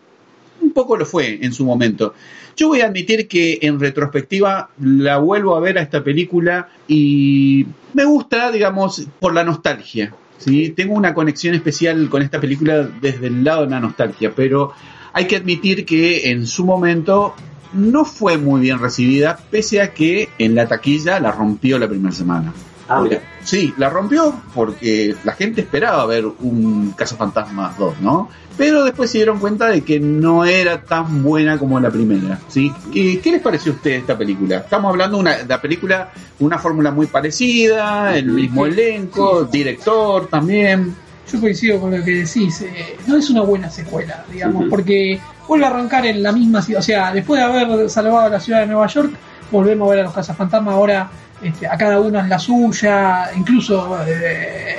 un poco lo fue en su momento. Yo voy a admitir que en retrospectiva la vuelvo a ver a esta película y me gusta, digamos, por la nostalgia. ¿sí? Tengo una conexión especial con esta película desde el lado de la nostalgia, pero hay que admitir que en su momento no fue muy bien recibida, pese a que en la taquilla la rompió la primera semana. Ah, mira. Sí, la rompió porque la gente esperaba ver un Cazafantasmas 2, ¿no? Pero después se dieron cuenta de que no era tan buena como la primera, ¿sí? ¿Qué, qué les pareció a ustedes esta película? Estamos hablando de una, de la película, una fórmula muy parecida, el mismo elenco, director también. Yo coincido con lo que decís. eh, no es una buena secuela, digamos, porque vuelve a arrancar en la misma situación. O sea, después de haber salvado a la ciudad de Nueva York, volvemos a ver a los cazafantasmas ahora este, a cada uno en la suya, incluso eh,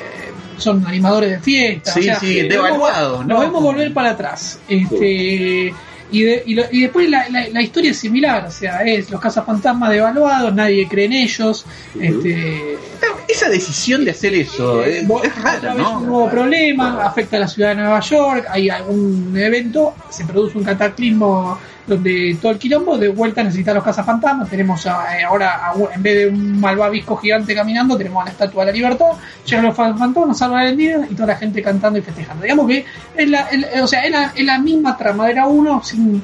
son animadores de fiestas. Sí, o sea, sí, nos devaluados. Nos vemos volver para atrás. Este, y, de- y lo- y después la, la- la historia es similar, o sea, es los cazafantasmas devaluados, nadie cree en ellos. Este, Esa decisión de hacer eso eh, es, vo- es. Un nuevo problema, afecta a la ciudad de Nueva York, hay algún evento, se produce un cataclismo donde todo el quilombo, de vuelta necesita los cazafantasmas, tenemos a- eh, ahora, a en vez de un malvavisco gigante caminando, tenemos a la Estatua de la Libertad, llegan los fantasmas, salvan el día y toda la gente cantando y festejando. Digamos que es la, el- o sea, es la, es la misma trama, era uno sin...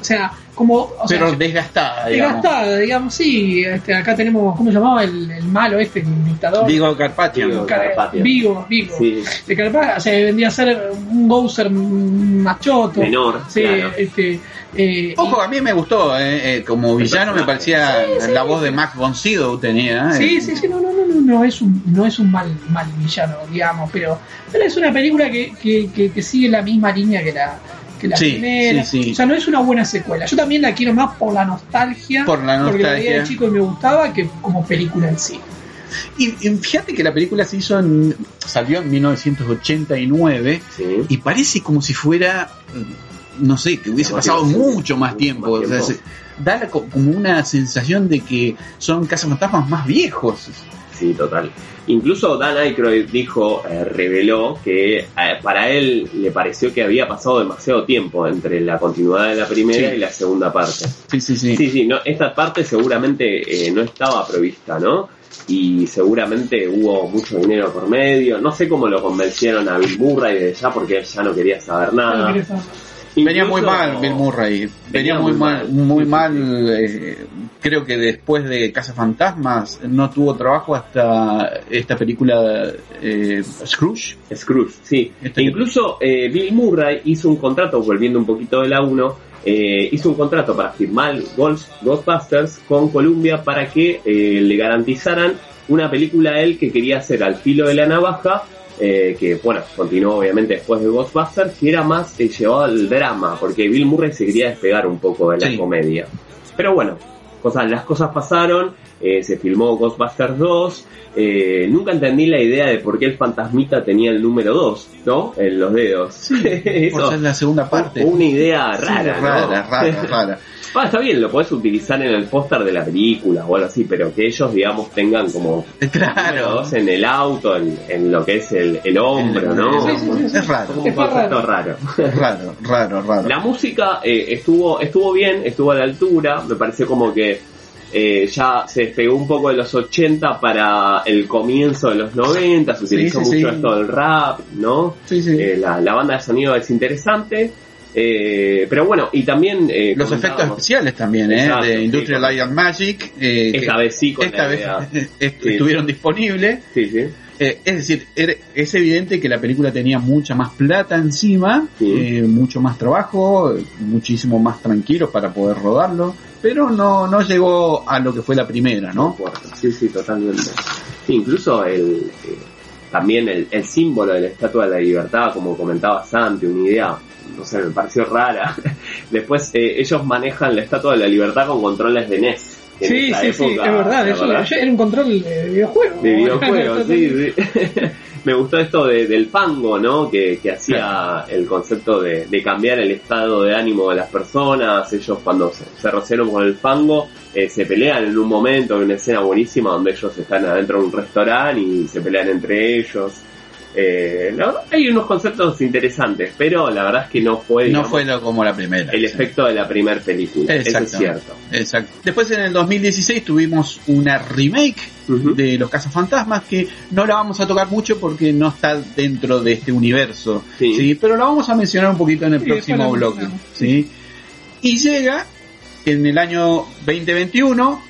O sea, como... O sea, Pero desgastada, digamos. desgastada, digamos, sí. Este, acá tenemos, ¿cómo se llamaba? El, el malo este, el dictador. Digo Carpathian. Digo, Car- Carpathian. Vigo, Vigo. Sí. De Carpathian, o sea, vendría a ser un Bowser machoto. Menor, Sí, claro. este. eh, Ojo, a mí me gustó, eh, eh, como villano me parecía la voz de Max von Sydow tenía. eh. Sí, sí, sí, no, no, no, no, no es un, no es un mal, mal villano, digamos, pero, pero es una película que, que, que, que sigue la misma línea que la, que la Sí, primera. sí, sí. O sea, no es una buena secuela. Yo también la quiero más por la nostalgia, Por la porque la veía de nostalgia. chico y me gustaba que como película en sí. Y, y fíjate que la película se hizo en, salió en 1989 Sí. y parece como si fuera, mm, no sé, que hubiese pasado mucho más tiempo. Más O sea, se- da la como una sensación de que son cazafantasmas más viejos. Sí, total. Incluso Dan Aykroyd dijo, eh, reveló que eh, para él le pareció que había pasado demasiado tiempo entre la continuidad de la primera Sí. y la segunda parte. Sí, sí, sí. Sí, sí, no, esta parte seguramente eh, no estaba prevista, ¿no? Y seguramente hubo mucho dinero por medio. No sé cómo lo convencieron a Bill Murray desde ya porque él ya no quería saber nada. Venía muy mal Bill Murray. Venía, Venía muy muy mal, mal. muy mal. eh, creo que después de Casa Fantasmas no tuvo trabajo hasta esta película eh, Scrooge. Scrooge, sí. Este E incluso eh, Bill Murray hizo un contrato, volviendo un poquito de la 1, eh, hizo un contrato para firmar Ghost- Ghostbusters con Columbia para que eh, le garantizaran una película a él que quería hacer al filo de la navaja, eh, que bueno, continuó obviamente después de Ghostbusters, que era más eh, llevado al drama, porque Bill Murray se quería despegar un poco de la Sí. comedia. Pero bueno, cosas, las cosas pasaron, eh, se filmó Ghostbusters 2, eh, nunca entendí la idea de por qué el fantasmita tenía el número 2, ¿no? En los dedos. Eso, Por ser la segunda parte. una idea Sí, rara, ¿no? rara, rara, rara. Ah, está bien, lo podés utilizar en el póster de la película o algo así, pero que ellos, digamos, tengan como Claro. dos en el auto, en, en lo que es el, el hombro, ¿no? Sí, sí, sí, sí. Es raro. Como un concepto raro. Raro, raro, raro. La música eh, estuvo estuvo bien, estuvo a la altura, me pareció como que eh, ya se despegó un poco de los 80 para el comienzo de los 90, se utilizó Sí, sí, mucho sí. esto del rap, ¿no? Sí, sí. Eh, la, la banda de sonido es interesante, eh, pero bueno, y también... eh, Los efectos especiales también, ¿eh? De sí, Industrial Light and Magic. eh, Esta vez sí con esta vez Sí. estuvieron disponibles. Sí, sí. Eh, es decir, es evidente que la película tenía mucha más plata encima, Sí. eh, mucho más trabajo, muchísimo más tranquilo para poder rodarlo, pero no, no llegó a lo que fue la primera, ¿no? Sí, sí, totalmente. Incluso el, también el, el símbolo de la Estatua de la Libertad, como comentaba Santi, una idea, no sé, me pareció rara. Después eh, ellos manejan la Estatua de la Libertad con controles de NES. en Sí, sí, sí, es verdad, eso verdad, era un control de videojuego. de videojuegos, sí, sí. Me gustó esto de- del fango, ¿no? Que, que hacía el concepto de, de cambiar el estado de ánimo de las personas. Ellos cuando se, se rociaron con el fango eh, se pelean en un momento, hay una escena buenísima donde ellos están adentro de un restaurante y se pelean entre ellos. Eh, hay unos conceptos interesantes, pero la verdad es que no fue, No fue lo- como la primera. el sí. efecto de la primera película. Eso es cierto. Exacto. Después en el 2016 tuvimos una remake de Los Cazafantasmas que no la vamos a tocar mucho porque no está dentro de este universo. Sí. Sí. Pero la vamos a mencionar un poquito en el Sí, próximo bloque. ¿sí? Y llega en el año 2021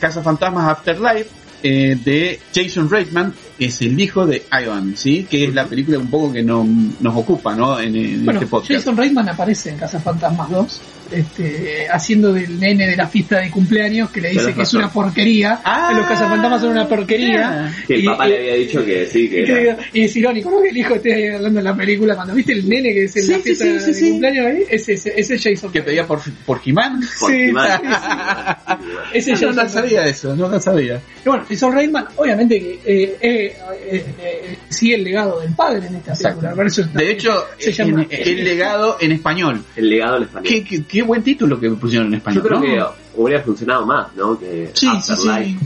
Cazafantasmas Afterlife eh, de Jason Reitman, es el hijo de Ivan, ¿sí? que es la película un poco que no, nos ocupa ¿no? en, en Bueno, este podcast. Jason Reitman aparece en Casa Fantasmas 2, este, haciendo del nene de la fiesta de cumpleaños que le dice que es una porquería, Ah, que los cazafantasmas son una porquería. Que el Y- papá y- le había dicho que sí, que y, que era. digo- y es irónico, ¿no? Que el hijo esté hablando en la película. Cuando viste el nene que es en Sí, la sí, fiesta sí, sí, de sí. cumpleaños ahí, ese, ese, ese es Jason que pedía por, por He-Man. por. Ese es No, no sabía eso, no lo sabía. Y bueno, Jason Reitman, obviamente que eh, eh, eh, eh, sigue el legado del padre en esta Exacto. película. De hecho, se en- llama el legado en español. El legado en español. Qué, qué- qué buen título que pusieron en español. Yo creo ¿no? que hubiera funcionado más, ¿no? Que Sí, sí, sí.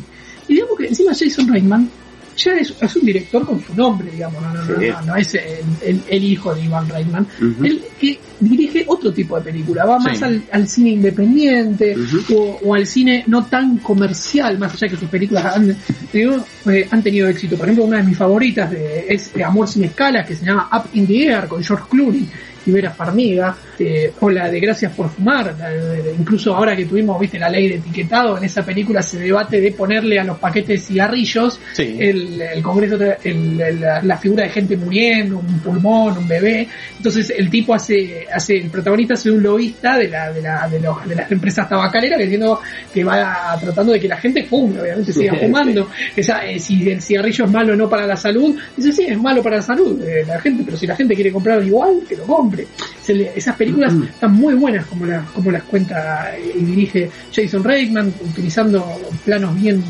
Y digamos que encima Jason Reitman ya es, es un director con su nombre, digamos, no, no, no, Sí. no, no es el, el- el hijo de Ivan Reitman. Ujú. Él que dirige otro tipo de película, va más al, al cine independiente o, o al cine no tan comercial, más allá que sus películas han, digo, eh, han tenido éxito. Por ejemplo, una de mis favoritas de- es Amor sin escalas, que se llama Up in the Air, con George Clooney y Vera Farmiga, eh, o la de Gracias por fumar, incluso ahora que tuvimos, viste, la ley de etiquetado, en esa película se debate de ponerle a los paquetes de cigarrillos Sí. el, el Congreso, tra- el- el- la, figura de gente muriendo, un pulmón, un bebé. Entonces el tipo hace, hace el protagonista hace un lobista de, la, de, la, de, los- de las empresas tabacaleras que entiendo que va tratando de que la gente fume, obviamente siga fumando. Esa, eh, si el cigarrillo es malo o no para la salud, dice sí, es malo para la salud de la gente, pero si la gente quiere comprarlo igual, que lo compre. Se le- esas películas están muy buenas como, las como las cuenta y dirige Jason Reitman, utilizando planos bien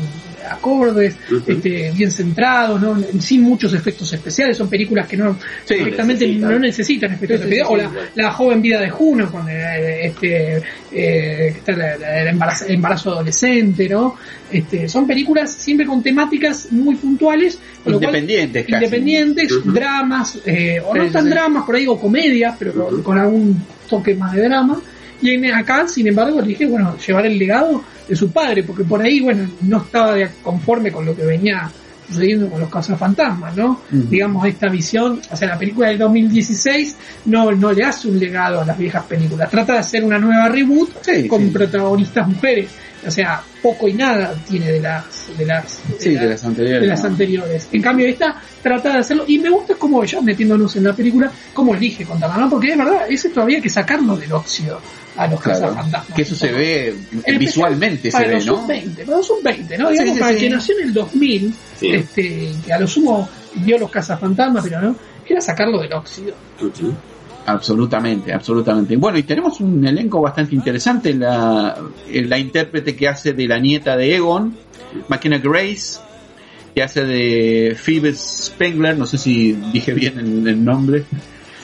acordes, este, bien centrados, ¿no? sin muchos efectos especiales, son películas que no Sí, directamente necesitan. no necesitan efectos Sí, especiales, o la, la joven vida de Juno con eh, este eh, el, embarazo, embarazo adolescente, ¿no? Este, son películas siempre con temáticas muy puntuales, cual- Independientes, casi. independientes, dramas, eh, o no tan dramas, por ahí o comedias, pero con, algún toque más de drama. Y acá, sin embargo, dije, bueno, llevar el legado de su padre, porque por ahí, bueno, no estaba de- conforme con lo que venía sucediendo con los cazafantasmas, ¿no? Ujú. Digamos, esta visión, o sea, la película del 2016 no, no le hace un legado a las viejas películas, trata de hacer una nueva reboot Sí, con sí. protagonistas mujeres, o sea, poco y nada tiene de las de las Sí, de las anteriores. de las ¿no? anteriores. En cambio, esta trata de hacerlo, y me gusta como ella, metiéndonos en la película, cómo elige contarla, ¿no? Porque es verdad, ese todavía hay que sacarlo del óxido a los Claro, cazafantasmas. que eso se ve En visualmente, se para ve, los ¿no? sub-20, para los sub-20, ¿no? Sí, Digamos, sí, para sí. que nació en el 2000, Sí. este, que a lo sumo vio los cazafantasmas, pero no, era sacarlo del óxido. Absolutamente, absolutamente. Bueno, y tenemos un elenco bastante interesante. La, eh, la intérprete que hace de la nieta de Egon, McKenna Grace, que hace de Phoebe Spengler, no sé si dije bien el nombre.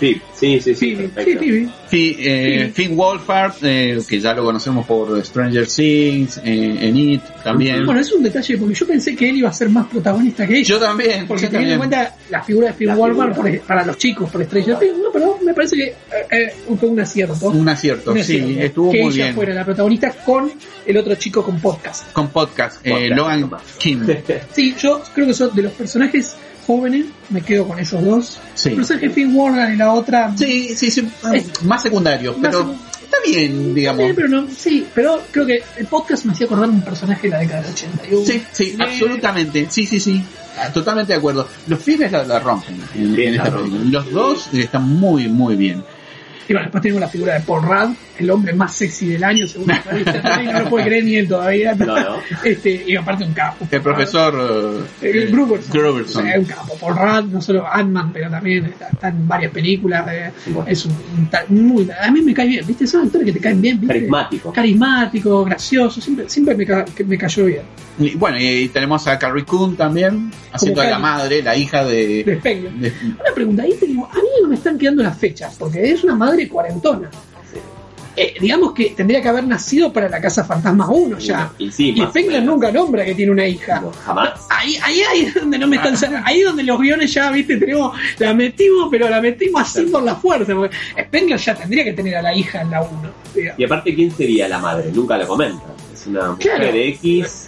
Sí, sí, sí, sí. Sí, sí, perfecto. sí, eh, Sí. Finn Wolfhard, eh, que ya lo conocemos por Stranger Things, eh, en It también. Bueno, es un detalle porque yo pensé que él iba a ser más protagonista que ella. yo también, Porque yo teniendo en cuenta la figura de Phil La Wolfhard por- para los chicos, por Stranger Things, no, pero me parece que eh, eh, fue un acierto. Un acierto, Un sí, acierto. estuvo que muy ella bien. fuera la protagonista con el otro chico con podcast. Con podcast, eh, Podcast, Logan. Kim. Sí, yo creo que son de los personajes jóvenes, me quedo con esos dos. Sí. El personaje de Phil Wolfhard y la otra. Sí, sí, sí, Es- más secundario, más pero secu- está bien, digamos. Sí, pero no, sí, pero creo que el podcast me hacía acordar un personaje de la década del 81. Sí, sí, Me- absolutamente. Sí, sí, sí. Ah, Totalmente de acuerdo. Los Phoebes la, la rompen en, Bien, en la esta rompen. película. Los dos están muy, muy bien. Y bueno, después tenemos la figura de Paul Rudd, el hombre más sexy del año, según la revista no lo puede creer ni él todavía. No, no. Este, y aparte un capo. El profesor Eh, eh, Gruberson. Gruberson. O sea, es un capo. Paul Rudd, no solo Ant-Man, pero también está, está en varias películas. eh, Bueno. Es un, muy. A mí me cae bien, ¿viste? Son actores que te caen bien, ¿viste? Carismático. Carismático, gracioso, siempre, siempre me, ca- me cayó bien. Y bueno, y tenemos a Carrie Coon también, haciendo de la madre, la hija de. De de- Una pregunta, ahí tenemos, a mí no me están quedando las fechas, porque es una madre cuarentona. Eh, digamos que tendría que haber nacido para la Casa Fantasma 1 ya. Y sí, Y menos. nunca nombra que tiene una hija. No, jamás. Ahí, ahí, ahí es donde no me están sal- ahí es donde los guiones ya, viste, tenemos, la metimos, pero la metimos así por la fuerza, porque Spengler ya tendría que tener a la hija en la 1. digamos. Y aparte, ¿quién sería la madre? Nunca lo comentan. Es una mujer Claro. X.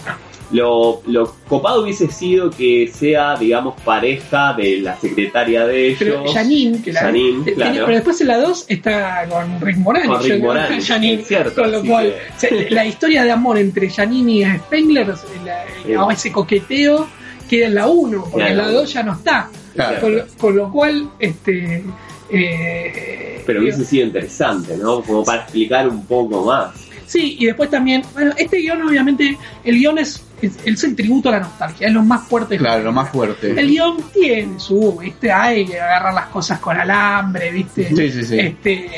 Lo, lo copado hubiese sido que sea, digamos, pareja de la secretaria de ellos. Pero Janine, que la, Janine, eh, tiene- claro. pero después en la 2 está con Rick Moranis. Con Rick Yo- Moranis, Janine, es cierto, con lo cual, que- la historia de amor entre Janine y Spengler, la- ese coqueteo, queda en la 1, porque en la la 2 ya no está. Claro. Con, lo- con lo cual, este. eh, Pero hubiese sido interesante, ¿no? Como para explicar un poco más. Sí, y después también, bueno, este guion obviamente, el guion es, es, es el tributo a la nostalgia, es lo más fuerte. Claro, lo más fuerte. El guion tiene su, viste, hay que agarrar las cosas con alambre, viste. Sí, sí, sí. Este,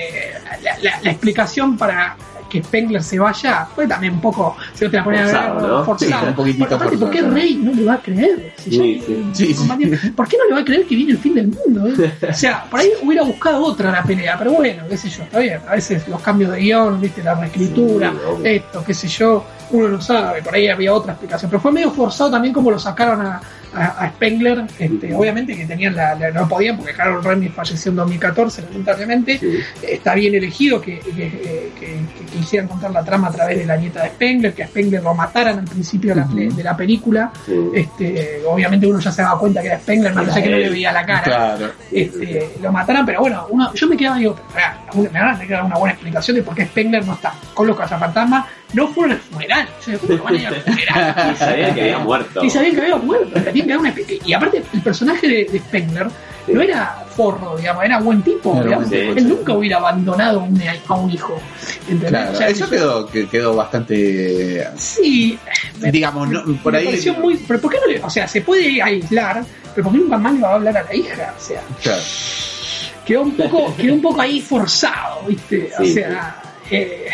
la, la- la explicación para que Spengler se vaya fue también un poco, se te la ponía a ver, Forzado, ¿no? forzado. Sí, un poquitito Porque aparte, ¿por qué. Rey no le va a creer? Si Sí, sí. Sí. ¿Por qué no le va a creer que viene el fin del mundo? eh? O sea, por ahí hubiera buscado otra la pelea, pero bueno, qué sé yo, está bien. A veces los cambios de guion, viste, la reescritura, esto, qué sé yo, uno no sabe, por ahí había otra explicación. Pero fue medio forzado también como lo sacaron a, a- a Spengler, este, obviamente que tenían la, la- no podían porque Carol Rennie falleció en 2014, lamentablemente. Sí. Está bien elegido que, que, que- que- quisieran contar la trama a través de la nieta de Spengler, que a Spengler lo mataran al principio de la, de la película. Sí. Este, obviamente uno ya se daba cuenta que era Spengler, más allá que no le veía la cara. Claro. Este, lo mataran, pero bueno, uno, yo me quedaba digo, "Pará, una- me van a tener que dar una buena explicación de por qué Spengler no está con los cazafantasmas, no fueron al funeral. Yo digo, ¿cómo van a ir al funeral? Y sabía que había muerto. Y sabían que había muerto, tenían que dar una Y aparte, el personaje de, de Spengler no era forro, digamos, era buen tipo. Era digamos. buen tipo, Él sí. nunca hubiera abandonado a un, a un hijo. ¿entendés? Claro, O sea, eso quedó, que quedó bastante. Sí, me- Digamos, no, por me ahí. pareció muy. Pero ¿por qué no le.? O sea, se puede aislar, pero ¿por qué nunca más le va a hablar a la hija? O sea, Claro. quedó un poco, quedó un poco ahí forzado, ¿viste? O Sí, sea, eh,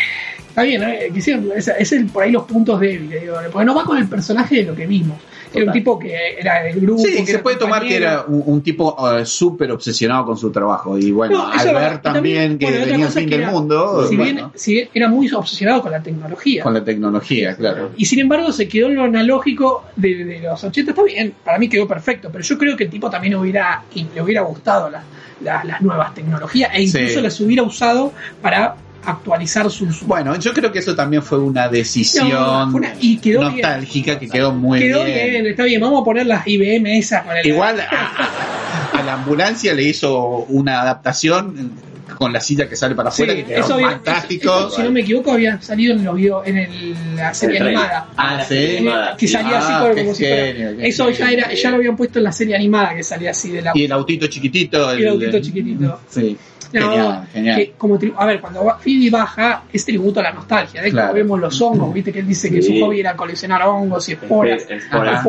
está bien, ¿eh? Quisieron, es, es el, por ahí los puntos débiles, digo, porque no va con el personaje de lo que vimos. Era un tipo que era del grupo. Sí, que se puede tomar que era un, un tipo eh, súper obsesionado con su trabajo. Y bueno, No, al ver también que bueno, venía el fin del era- mundo, Si bueno, bien, si bien era muy obsesionado con la tecnología. con la tecnología, claro. Y sin embargo se quedó en lo analógico de, de los 80. Está bien, para mí quedó perfecto, pero yo creo que el tipo también hubiera, le hubiera gustado la- la- las nuevas tecnologías e incluso Sí. las hubiera usado para actualizar sus... Bueno, yo creo que eso también fue una decisión No, fue una- y quedó bien. nostálgica que quedó muy quedó bien. bien. está bien, vamos a poner las IBM esas con el... Igual a, la ambulancia le hizo una adaptación con la silla que sale para Sí, afuera que quedó eso había- fantástico. eso, si no me equivoco, había salido en, los video- en el- la serie El animada. Ah, la sí. serie animada, que salía así Ah, como, como si fuera- genio, qué Eso ya era, ya lo habían puesto en la serie animada que salía así de la Y el autito chiquitito. el autito chiquitito. Sí. Genial, genial. que como a ver, cuando va- Phoebe baja, es tributo a la nostalgia. De Claro. vemos los hongos, viste que él dice que su hobby era coleccionar hongos y esporas. Es- esporas,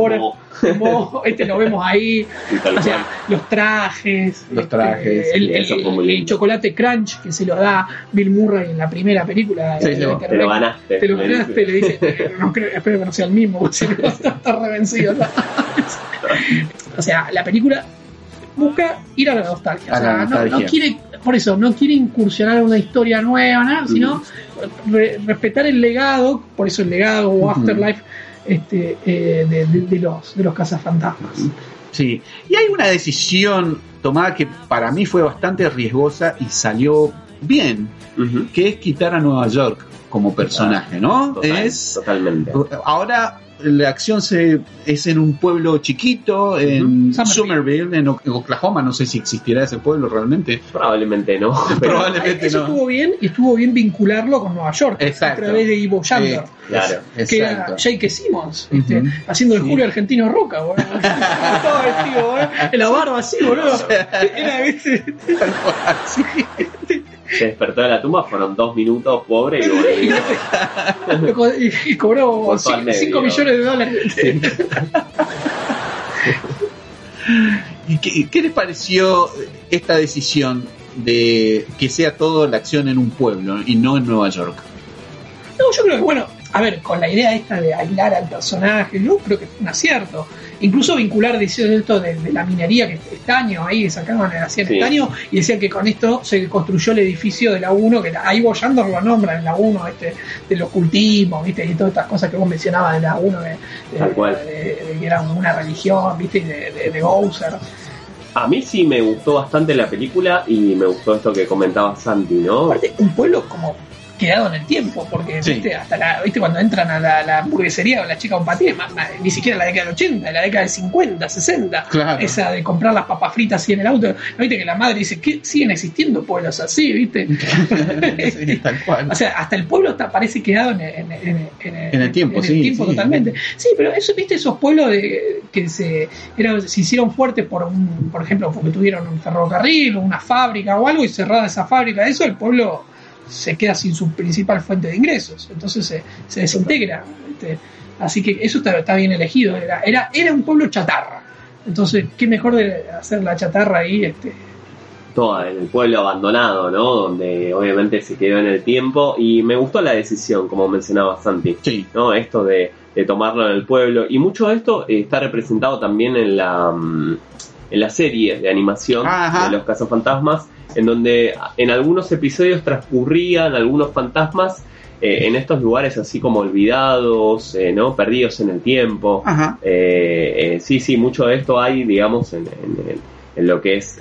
este lo vemos ahí. O sea, los trajes, Los este, trajes, el, sí, el- eso fue muy el lindo. chocolate crunch que se lo da Bill Murray en la primera película. Sí, de- sí, de te lo ganaste, Te lo le ganaste, le dice. "Eh, no creo- espero que no sea el mismo, porque si no está, está revencido. o sea, la película busca ir a la nostalgia. O la sea, no- quiere, por eso, no quiere incursionar en una historia nueva, nada, sino re- respetar el legado, por eso el legado o Afterlife este, eh, de, de- de los, de los cazafantasmas. Sí. Y hay una decisión tomada que para mí fue bastante riesgosa y salió bien, que es quitar a Nueva York como personaje, ¿no? Total, es Totalmente. ahora la acción se es en un pueblo chiquito en Ujú. Somerville, en Oklahoma, no sé si existirá ese pueblo realmente. Probablemente no. Pero, Probablemente Eso no. estuvo bien y estuvo bien vincularlo con Nueva York Exacto. a través de Ivo Yander. Eh, Claro. que era. Jake Simmons. Ujú. haciendo el Sí. Julio Argentino Roca, boludo. Todo vestido, boludo. En la barba así, boludo. Era, ¿viste? Sí. Se despertó de la tumba, fueron dos minutos, pobre, y volvió. y, y cobró Voltó al 5 medio. millones de dólares. ¿Y qué, qué les pareció esta decisión de que sea toda la acción en un pueblo y no en Nueva York? No, yo creo que, bueno, a ver, con la idea esta de aislar al personaje, yo creo que fue un acierto. Incluso vincular, decían esto de, de la minería, que estaño ahí, sacaban, hacían Sí. estaño, y decían que con esto se construyó el edificio de la 1, que la- ahí Boyandor lo nombra en la 1, este, del ocultismo, ¿viste? y todas estas cosas que vos mencionabas de la 1, de, que era una religión, ¿viste? y de, de, de Bowser. A mí sí me gustó bastante la película y me gustó esto que comentaba Santi, ¿no? Aparte, un pueblo como quedado en el tiempo, porque Sí. ¿viste? hasta la, ¿viste? cuando entran a la, la hamburguesería o la chica con ma- ni siquiera la década del 80, la década del 50, 60, Claro. esa de comprar las papas fritas así en el auto, ¿no viste que la madre dice que siguen existiendo pueblos así, ¿viste? Sí, tal cual. O sea, hasta el pueblo está, parece quedado en, en- en- en- En el tiempo, en sí, tiempo totalmente. Sí, pero eso, viste, esos pueblos de, que se, eran- se hicieron fuertes por un, por ejemplo, porque tuvieron un ferrocarril o una fábrica o algo y cerrada esa fábrica, eso el pueblo se queda sin su principal fuente de ingresos, entonces se, se desintegra. ¿viste? Así que eso está, está bien elegido, era, era, era un pueblo chatarra. Entonces, qué mejor de hacer la chatarra ahí, este, Todo en el pueblo abandonado, ¿no? Donde obviamente se quedó en el tiempo y me gustó la decisión, como mencionaba Santi. Sí. ¿no? Esto de, de tomarlo en el pueblo. Y mucho de esto está representado también en la, mm, en la serie de animación Ajá. de los cazafantasmas, en donde en algunos episodios transcurrían algunos fantasmas eh, en estos lugares así como olvidados, eh, ¿no? Perdidos en el tiempo. Eh, eh, sí, sí, mucho de esto hay, digamos, en, en- en- lo que es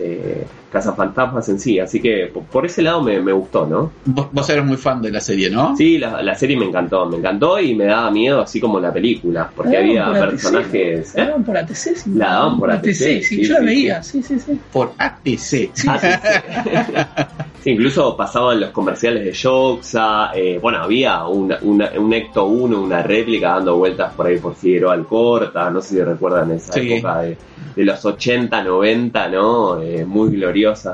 Cazafantasmas en sí. Así que por, por ese lado me, me gustó, ¿no? Vos, vos eres muy fan de la serie, ¿no? Sí, la, la serie me encantó, me encantó y me daba miedo, así como la película, porque había por personajes. La ¿eh? daban por ATC, sí. La daban por ATC, sí, sí, yo la sí, veía, sí, sí, sí. Por ATC. Ah, sí, incluso pasaban los comerciales de Joxa, eh, bueno, había una- una- un Ecto 1, una réplica dando vueltas por ahí por Figueroa Alcorta, no sé si recuerdan esa Sí. época de, de los 80, 90, ¿no? Eh, muy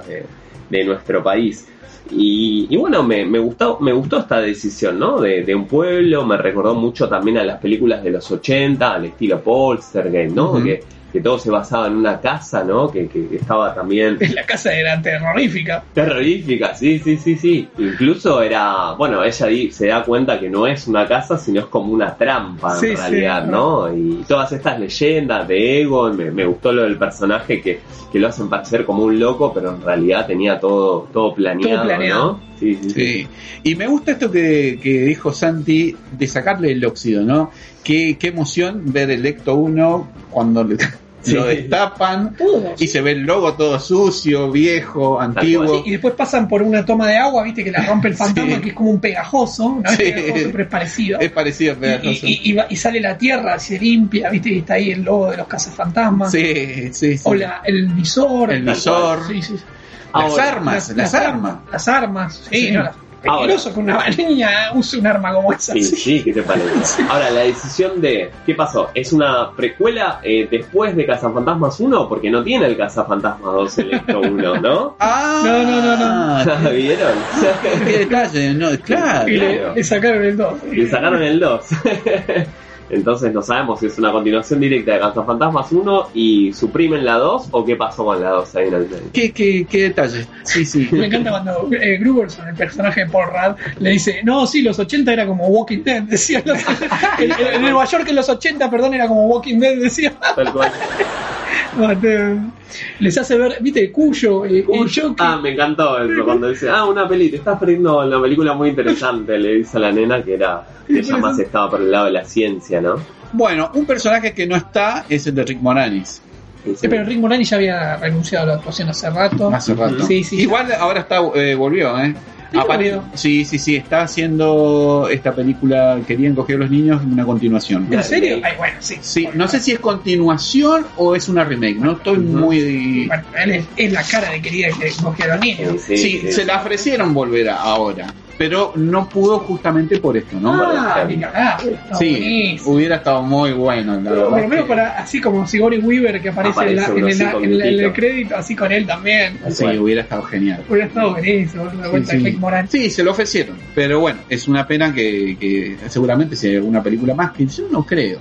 de, de nuestro país. Y, y bueno, me, me gustó, me gustó esta decisión, ¿no? De, de un pueblo, me recordó mucho también a las películas de los 80, al estilo Polstergeist, ¿no? Que, que todo se basaba en una casa, ¿no? Que, que estaba también La casa era terrorífica. Terrorífica, sí, sí, sí, sí. Incluso era, bueno, ella ahí se da cuenta que no es una casa, sino es como una trampa en Sí, sí, realidad, ¿no? Y todas estas leyendas de Egon, me, me gustó lo del personaje que, que lo hacen parecer como un loco, pero en realidad tenía todo, todo planeado, Todo planeado. ¿no? Sí, sí, sí. Sí. Y me gusta esto que, que dijo Santi de sacarle el óxido, ¿no? Qué, qué emoción ver el Ecto 1 cuando le- Sí. lo destapan y se ve el logo todo sucio, viejo, antiguo. Y después pasan por una toma de agua, viste, que la rompe el fantasma, Sí. que es como un pegajoso, no es pegajoso, pero es parecido. Es parecido Pegajoso. y- y- y va- y sale la tierra, se limpia, viste, y está ahí el logo de los cazafantasmas. Sí, sí, sí. O la- el visor. El visor. Sí, sí. Las armas, las, armas. Las armas. Sí, Sí. Peligroso que una niña use un arma como esa. Sí, sí. sí, ¿qué te parece? Ahora, la decisión de. ¿Qué pasó? ¿Es una precuela eh, después de Cazafantasmas 1? Porque no tiene el Cazafantasmas 2 Electro 1, ¿no? Ah, No, no, no, no. ¿Vieron? Qué detalle, no, claro. Y le, claro. le sacaron el 2. Le sacaron el 2. Entonces no sabemos si es una continuación directa de Cazafantasmas 1 y suprimen la 2 o qué pasó con la 2 ahí en el medio. Qué, qué, qué detalle. Sí, sí. Me encanta cuando eh, Gruberson, el personaje de Paul Rudd, le dice, no, sí, los 80 era como Walking Dead, decía. en- en Nueva York en los 80, perdón, era como Walking Dead, decía. Tal cual. Les hace ver, viste, Cuyo, eh, y yo que- Ah, me encantó eso cuando dice, ah, una peli, te estás perdiendo una película muy interesante, le dice a la nena que era, que ella más estaba por el lado de la ciencia, ¿no? Bueno, un personaje que no está es el de Rick Moranis. Eh, pero Rick Moranis ya había renunciado a la actuación hace rato. Hace rato. Sí, sí. Igual ahora está eh, volvió, ¿eh? Sí, Apare- volvió. sí, sí, sí, está haciendo esta película Querían coger a los niños una continuación. ¿En serio? Ay, bueno, sí. Sí, no sé si es continuación o es una remake, no estoy muy... Bueno, él es, es la cara de querida que cogió a los niños. Sí, se la ofrecieron volver a- ahora. Pero no pudo justamente por esto, ¿no? Ah, está sí, buenísimo. hubiera estado muy bueno, la Pero verdad. por lo menos para, así como Sigourney Weaver que aparece, en, la- en el, en en crédito, así con él también. Sí, hubiera estado genial. Hubiera estado buenísimo, una Sí, sí. Sí, se lo ofrecieron, pero bueno, es una pena que, que seguramente si hay alguna película más, que yo no creo,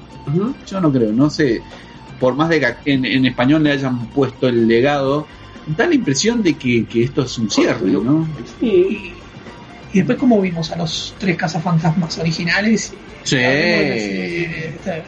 yo no creo, no sé, por más de que en, en español le hayan puesto el legado, da la impresión de que, que esto es un cierre, ¿no? Sí. Y después como vimos a los tres cazafantasmas originales. Sí. Este,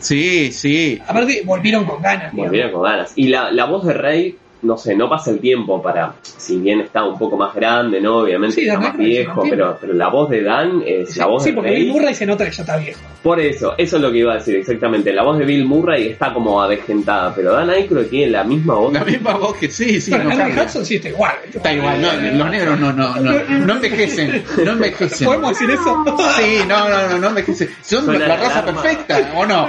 Sí, sí. Aparte volvieron con ganas. digamos. Volvieron con ganas. Y la, la voz de Rey, no sé, no pasa el tiempo para, si bien está un poco más grande, ¿no? Obviamente Sí, está más viejo, pero, pero la voz de Dan es la voz Sí, de porque Rey. Bill Murray se nota que ya está viejo. Por eso, eso es lo que iba a decir exactamente. La voz de Bill Murray está como avejentada, pero Dan Aykroyd tiene la misma voz. La misma voz que sí, sí, Bueno, no Henry. Hudson sí está igual. Está igual, no, los negros no, no, no, no envejecen, no envejecen. ¿Podemos decir eso? Sí, no, no, no, no envejecen. Son Suena la la raza alarma. perfecta, ¿o no?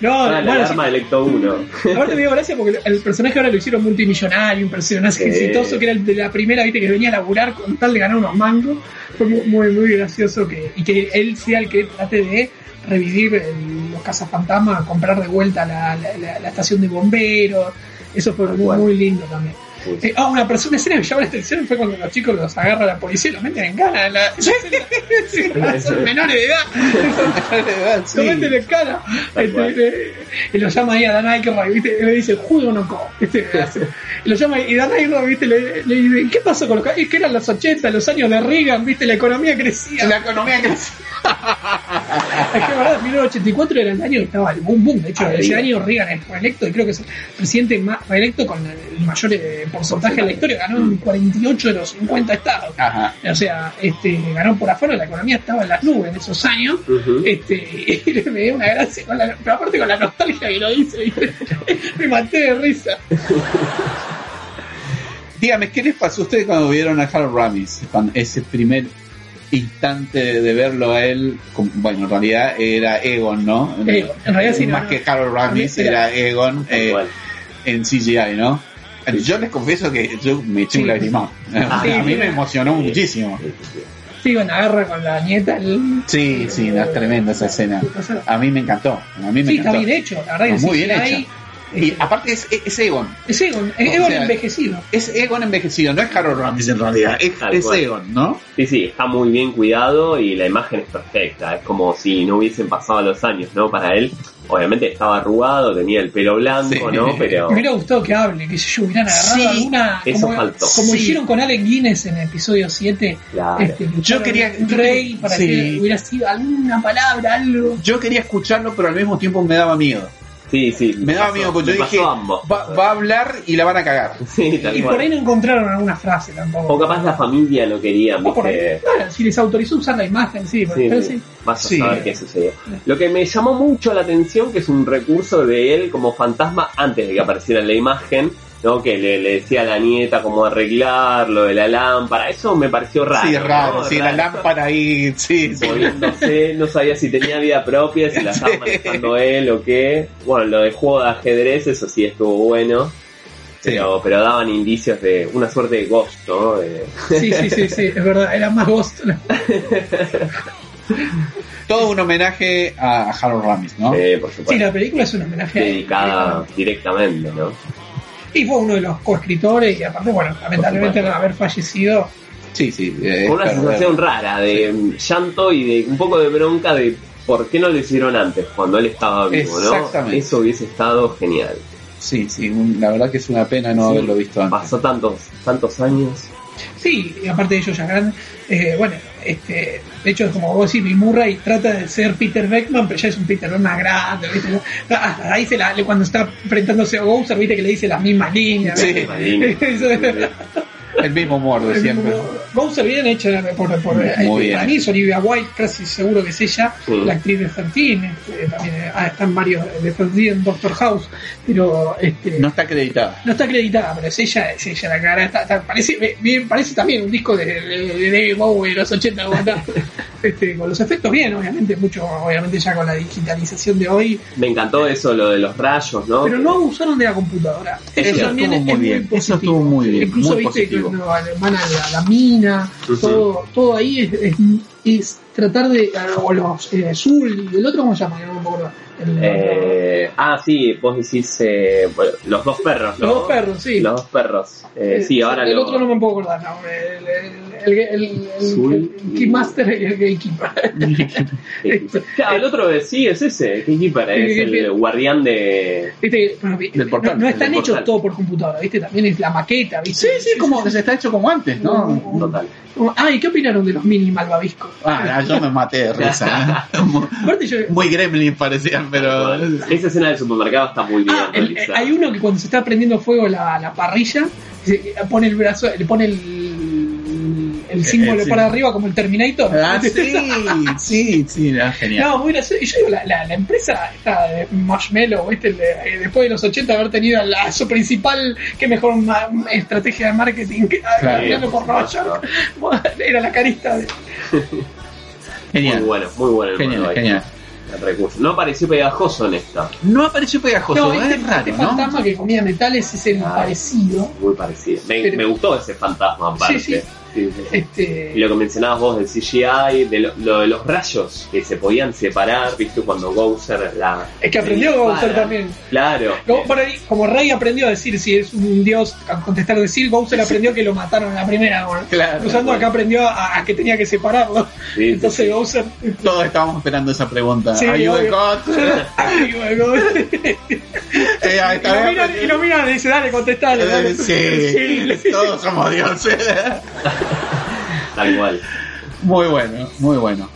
No, la bueno, sí, alarma de Electo 1. Aparte me dio gracia porque el personaje ahora lo hicieron multimillonario, un personaje Sí. exitoso que era el de la primera, viste, que venía a laburar con tal de ganar unos mangos. Fue muy, muy, muy gracioso que, y que él sea el que trate de revivir el- los cazafantasmas, comprar de vuelta la, la- la- la estación de bomberos. Eso fue muy lindo también. Sí. Eh, ah, una persona escena me llamó la atención fue cuando los chicos los agarra la policía y los meten en la- son menores de edad. Sí. Lo meten en cara. Este, eh, y lo llama ahí a Dan Aykroyd, ¿viste? Y le dice, judo no co. ¿viste? Y lo llama y Dan Aykroyd, ¿viste? Le, le dice, ¿qué pasó con los ca-?" Es que eran los 80, los años de Reagan, ¿viste? La economía crecía. La economía crece. Es que, verdad, 1984 era el año que estaba el boom boom. De hecho, Arriba. ese año Reagan es reelecto y creo que es el presidente más reelecto con el mayor eh, porcentaje en la historia. Ganó en 48 de los 50 estados. Ajá. O sea, este, ganó por afuera, la economía estaba en las nubes en esos años. Este, y me dio una gracia, con la, pero aparte con la nostalgia que lo dice, ¿viste? me maté de risa. Dígame, ¿qué les pasó a ustedes cuando vieron a Harold Ramis? Cuando ese primer instante de verlo a él, bueno, en realidad era Egon, ¿no? Egon, en realidad sí, Más no, que. Harold Ramis, Era- era Egon eh, en CGI, ¿no? Yo les confieso que yo me eché un Sí. lagrimón. a Sí, mí sí, me sí. emocionó muchísimo. Sí, la agarra con la nieta. el- Sí, sí, es tremenda esa escena. Ah, A mí me encantó. A mí me Sí, está bien hecho, la verdad muy bien ahí, hecha. Y aparte es, es Egon. Es Egon, es O Egon sea, envejecido. Es Egon envejecido, no es Harold Ramis en realidad. Es. Egon, ¿no? Sí, sí, está muy bien cuidado y la imagen es perfecta. Es como si no hubiesen pasado los años, ¿no? Para él, obviamente estaba arrugado, tenía el pelo blanco, Sí. ¿no? Pero Me hubiera gustado que hable, que yo, hubieran agarrado Sí, alguna. eso como, faltó. como Sí. hicieron con Allen Guinness en el episodio 7. Claro. Este, Yo quería- un rey para sí. que hubiera sido alguna palabra, algo. Yo quería escucharlo, pero al mismo tiempo me daba miedo. Sí, sí. Me daba pasó- miedo porque yo dije, va, va a hablar y la van a cagar. Sí, tal Y cual. por ahí no encontraron alguna frase tampoco. O capaz la familia no quería, O por ahí, ¿viste? claro, si les autorizó usar la imagen, sí, Sí, pero sí. sí. Vas a Sí. saber qué sucedió. Lo que me llamó mucho la atención que es un recurso de él como fantasma antes de que apareciera en la imagen, ¿no? Que le, le decía a la nieta cómo arreglar lo de la lámpara. Eso me pareció raro. sí, raro. ¿no? Sí, la lámpara ahí. Sí, sí. Moviéndose, no sabía si tenía vida propia, si la estaba Sí. manejando él o qué. Bueno, lo de juego de ajedrez, eso sí estuvo bueno. Sí. Pero, pero daban indicios de una suerte de ghost, ¿no? De- Sí, sí, sí, sí, es verdad, era más Ghost. Todo un homenaje a Harold Ramis, ¿no? eh, por Sí, supuesto, la película es un homenaje a dedicada directamente, ¿no? Y fue uno de los coescritores y aparte, bueno, lamentablemente al haber fallecido, Sí, sí. eh, Con una sensación rara de mm, llanto y de un poco de bronca de por qué no lo hicieron antes, cuando él estaba vivo, ¿no? Exactamente. Eso hubiese estado genial. Sí, sí. un- La verdad que es una pena no Sí, haberlo visto antes. Pasó tantos, tantos años. sí, y aparte de ellos ya grandes, eh, bueno, este, de hecho es como vos decís, Bill Murray trata de ser Peter Beckman, pero ya es un Peter Beckman más grande, ¿viste? Hasta ahí se la, cuando está enfrentándose a Bowser, viste que le dice las mismas líneas, Sí. ¿viste? Eso es- El mismo humor de siempre. Bowser bien hecha por, por Muy este, bien para mí es Olivia White, casi seguro que es ella, la actriz de 13, este, también eh, ah, están varios de 13 en Doctor House, pero este, No está acreditada. no está acreditada, pero es ella, es ella la cara, está, está- parece, bien, parece también un disco de, de, de David Bowie de los 80 como está. Este, con los efectos bien, obviamente, mucho, obviamente ya con la digitalización de hoy, Me encantó eso, lo de los rayos, ¿no? pero no abusaron de la computadora. Eso Eso también estuvo es muy bien, eso positivo. estuvo muy bien, Incluso muy viste positivo. que cuando van a la, la mina, todo, todo ahí es, es, es tratar de. O los eh, Zul y el otro, ¿cómo se llama? Que no me acuerdo. El- Eh, ah, sí, vos decís eh, bueno, los dos perros, ¿no? Los dos perros, sí. Los dos perros. Eh, sí, ahora el lo... otro no me puedo acordar, no. El, el, el, el, el, el Keymaster y el Gatekeeper. Claro, el otro eh, sí, es ese, Keeper, es Sí, sí. el guardián de... Del portal, no, no están hechos todo por computadora, ¿viste? También es la maqueta, ¿viste? Sí, sí, como que se está hecho como antes, ¿no? Total. Ah, ¿y qué opinaron de los mini malvaviscos? Ah, yo me maté de risa. ¿eh? Muy gremlin parecían, pero... Esa escena del supermercado está muy bien Ah, el- realizada. hay uno que cuando se está prendiendo fuego la, la parrilla, se- pone el brazo, le pone el, el símbolo Eh, sí. para arriba como el Terminator. Ah, sí, sí, sí, genial. No, muy gracioso. Y yo digo, la, la, la empresa esta de Marshmallow, ¿viste? Eh, después de los 80 haber tenido la, su principal, qué mejor ma- estrategia de marketing que Claro. cambiando por Nueva York. Era la carista de... Genial. Muy bueno, muy bueno el Genial, genial. El recurso. No pareció pegajoso en esta. No apareció pegajoso, No, es este, raro, este ¿no? fantasma que comía metales es el Ah. parecido. Muy parecido. Me, Pero- me gustó ese fantasma aparte. Sí, sí. Sí, sí, sí. Este, Y lo que mencionabas vos del CGI, de lo, lo de los rayos que se podían separar, viste, cuando Bowser la. Es que aprendió. Bowser también. Claro. Como, por ahí, como Rey aprendió a decir si es un dios, a contestar decir, Bowser aprendió que lo mataron en la primera. bueno. Claro. Usando acá aprendió a, a que tenía que separarlo. Sí, Entonces sí. Bowser. Todos estábamos esperando esa pregunta. Sí, ¿Are you a obvio. god? Ay, bueno. Eh, ahí y, lo pues, y dice, dale, contestale. dale. Sí, Sí. todos somos dioses. Tal cual. Muy bueno, muy bueno.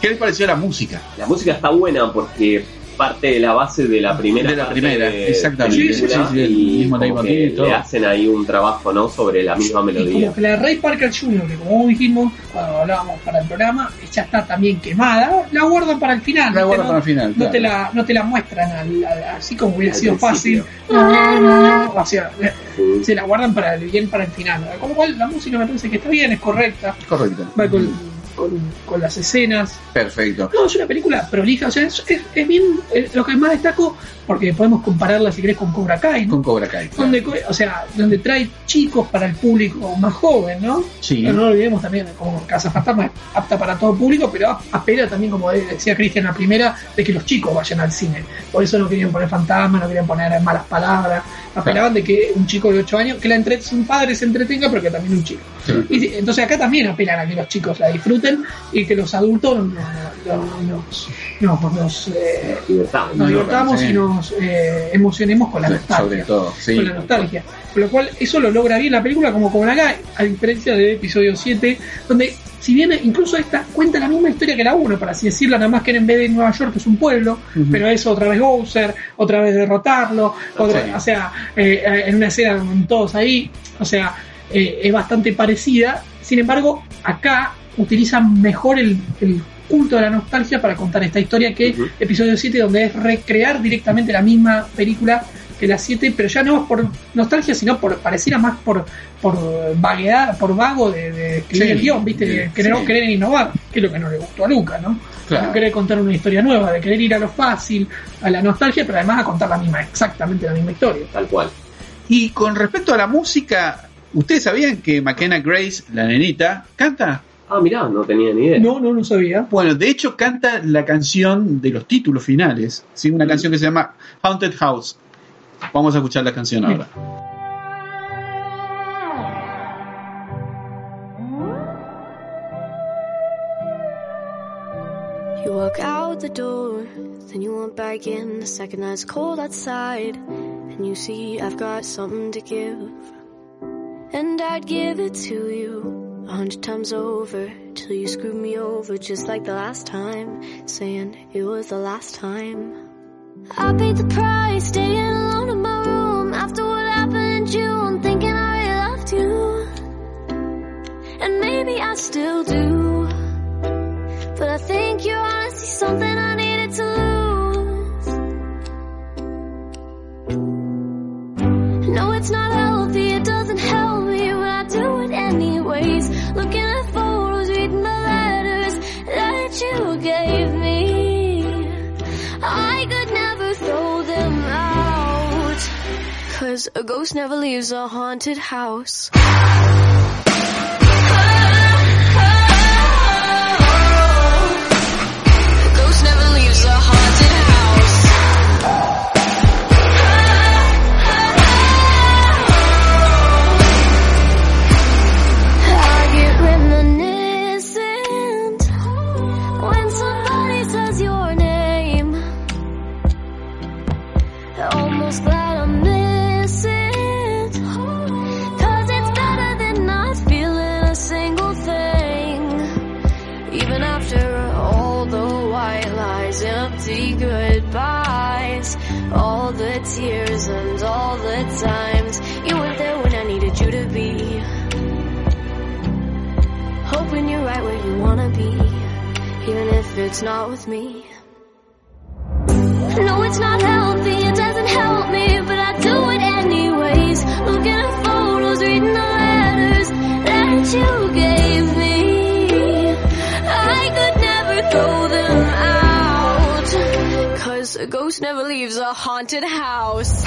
¿Qué les pareció la música? La música está buena porque parte de la base de la primera De la parte primera, de- exactamente. película Sí, sí, sí, el y mismo como leitmotiv que y todo. le hacen ahí un trabajo no sobre la misma Y melodía como que la de Ray Parker Jr., que como dijimos cuando hablábamos para el programa, ya está también quemada, la guardan para el final. La guardan No- para el final, No, claro. te la, no te la muestran al- al- así como hubiera Al sido fácil. O sea, Sí. se la guardan para el bien para el final. Con lo cual la música me parece que está bien, es correcta, va con, con, con las escenas. Perfecto. No, es una película prolija, o sea, es, es- es bien eh, lo que más destaco, porque podemos compararla si querés con Cobra Kai, ¿no? Con Cobra Kai. claro. donde, o sea, donde trae chicos para el público más joven, ¿no? Sí. Pero no olvidemos también, como Casa Fantasma es apta para todo público, pero ap- apela también, como decía Cristian la primera, de que los chicos vayan al cine. Por eso no querían poner fantasmas, no querían poner malas palabras, apelaban de que un chico de 8 años, que la entre, un padre se entretenga, pero que también un chico. Y entonces acá también apelan a que los chicos la disfruten y que los adultos no- no- no- nos, nos, nos, eh, nos divertamos sí. y nos eh, emocionemos con la nostalgia Sobre todo, sí. con la nostalgia. Con lo cual, eso lo logra bien la película como Cobra Kai, a diferencia del episodio 7, donde, si bien incluso esta cuenta la misma historia que la 1, para así decirlo, nada más que en vez de Nueva York es un pueblo, pero es otra vez Bowser, otra vez derrotarlo, otra, o sea, eh, eh, en una escena con todos ahí, o sea, eh, es bastante parecida. Sin embargo, acá utilizan mejor el, el culto de la nostalgia para contar esta historia que Ujú. episodio 7, donde es recrear directamente la misma película que la 7, pero ya no es por nostalgia, sino por pareciera más por por vaguedad, por vago de, de escribir Sí, el guion, ¿viste? de- De querer, sí. querer innovar, que es lo que no le gustó a Luca, ¿no? Claro. De querer contar una historia nueva, de querer ir a lo fácil, a la nostalgia, pero además a contar la misma, exactamente la misma historia. Tal cual. Y con respecto a la música, ¿ustedes sabían que McKenna Grace, la nenita, canta? Ah, mirá, no tenía ni idea. No, no, no sabía. Bueno, de hecho canta la canción de los títulos finales, ¿sí? una canción que se llama Haunted House. Vamos a escuchar la canción ahora. Walk out the door, then you walk back in the second that it's cold outside. And you see I've got something to give. And I'd give it to you a hundred times over till you screwed me over just like the last time, saying it was the last time. I paid the price, staying alone in my room after what happened in June, thinking I really loved you. And maybe I still do. But I think you're something I needed to lose. No, it's not healthy, it doesn't help me, but I do it anyways. Looking at photos, reading the letters that you gave me. I could never throw them out. Cause a ghost never leaves a haunted house. It's not with me. No, it's not healthy, it doesn't help me, but I do it anyways. Looking at photos, reading the letters that you gave me. I could never throw them out, cause a ghost never leaves a haunted house.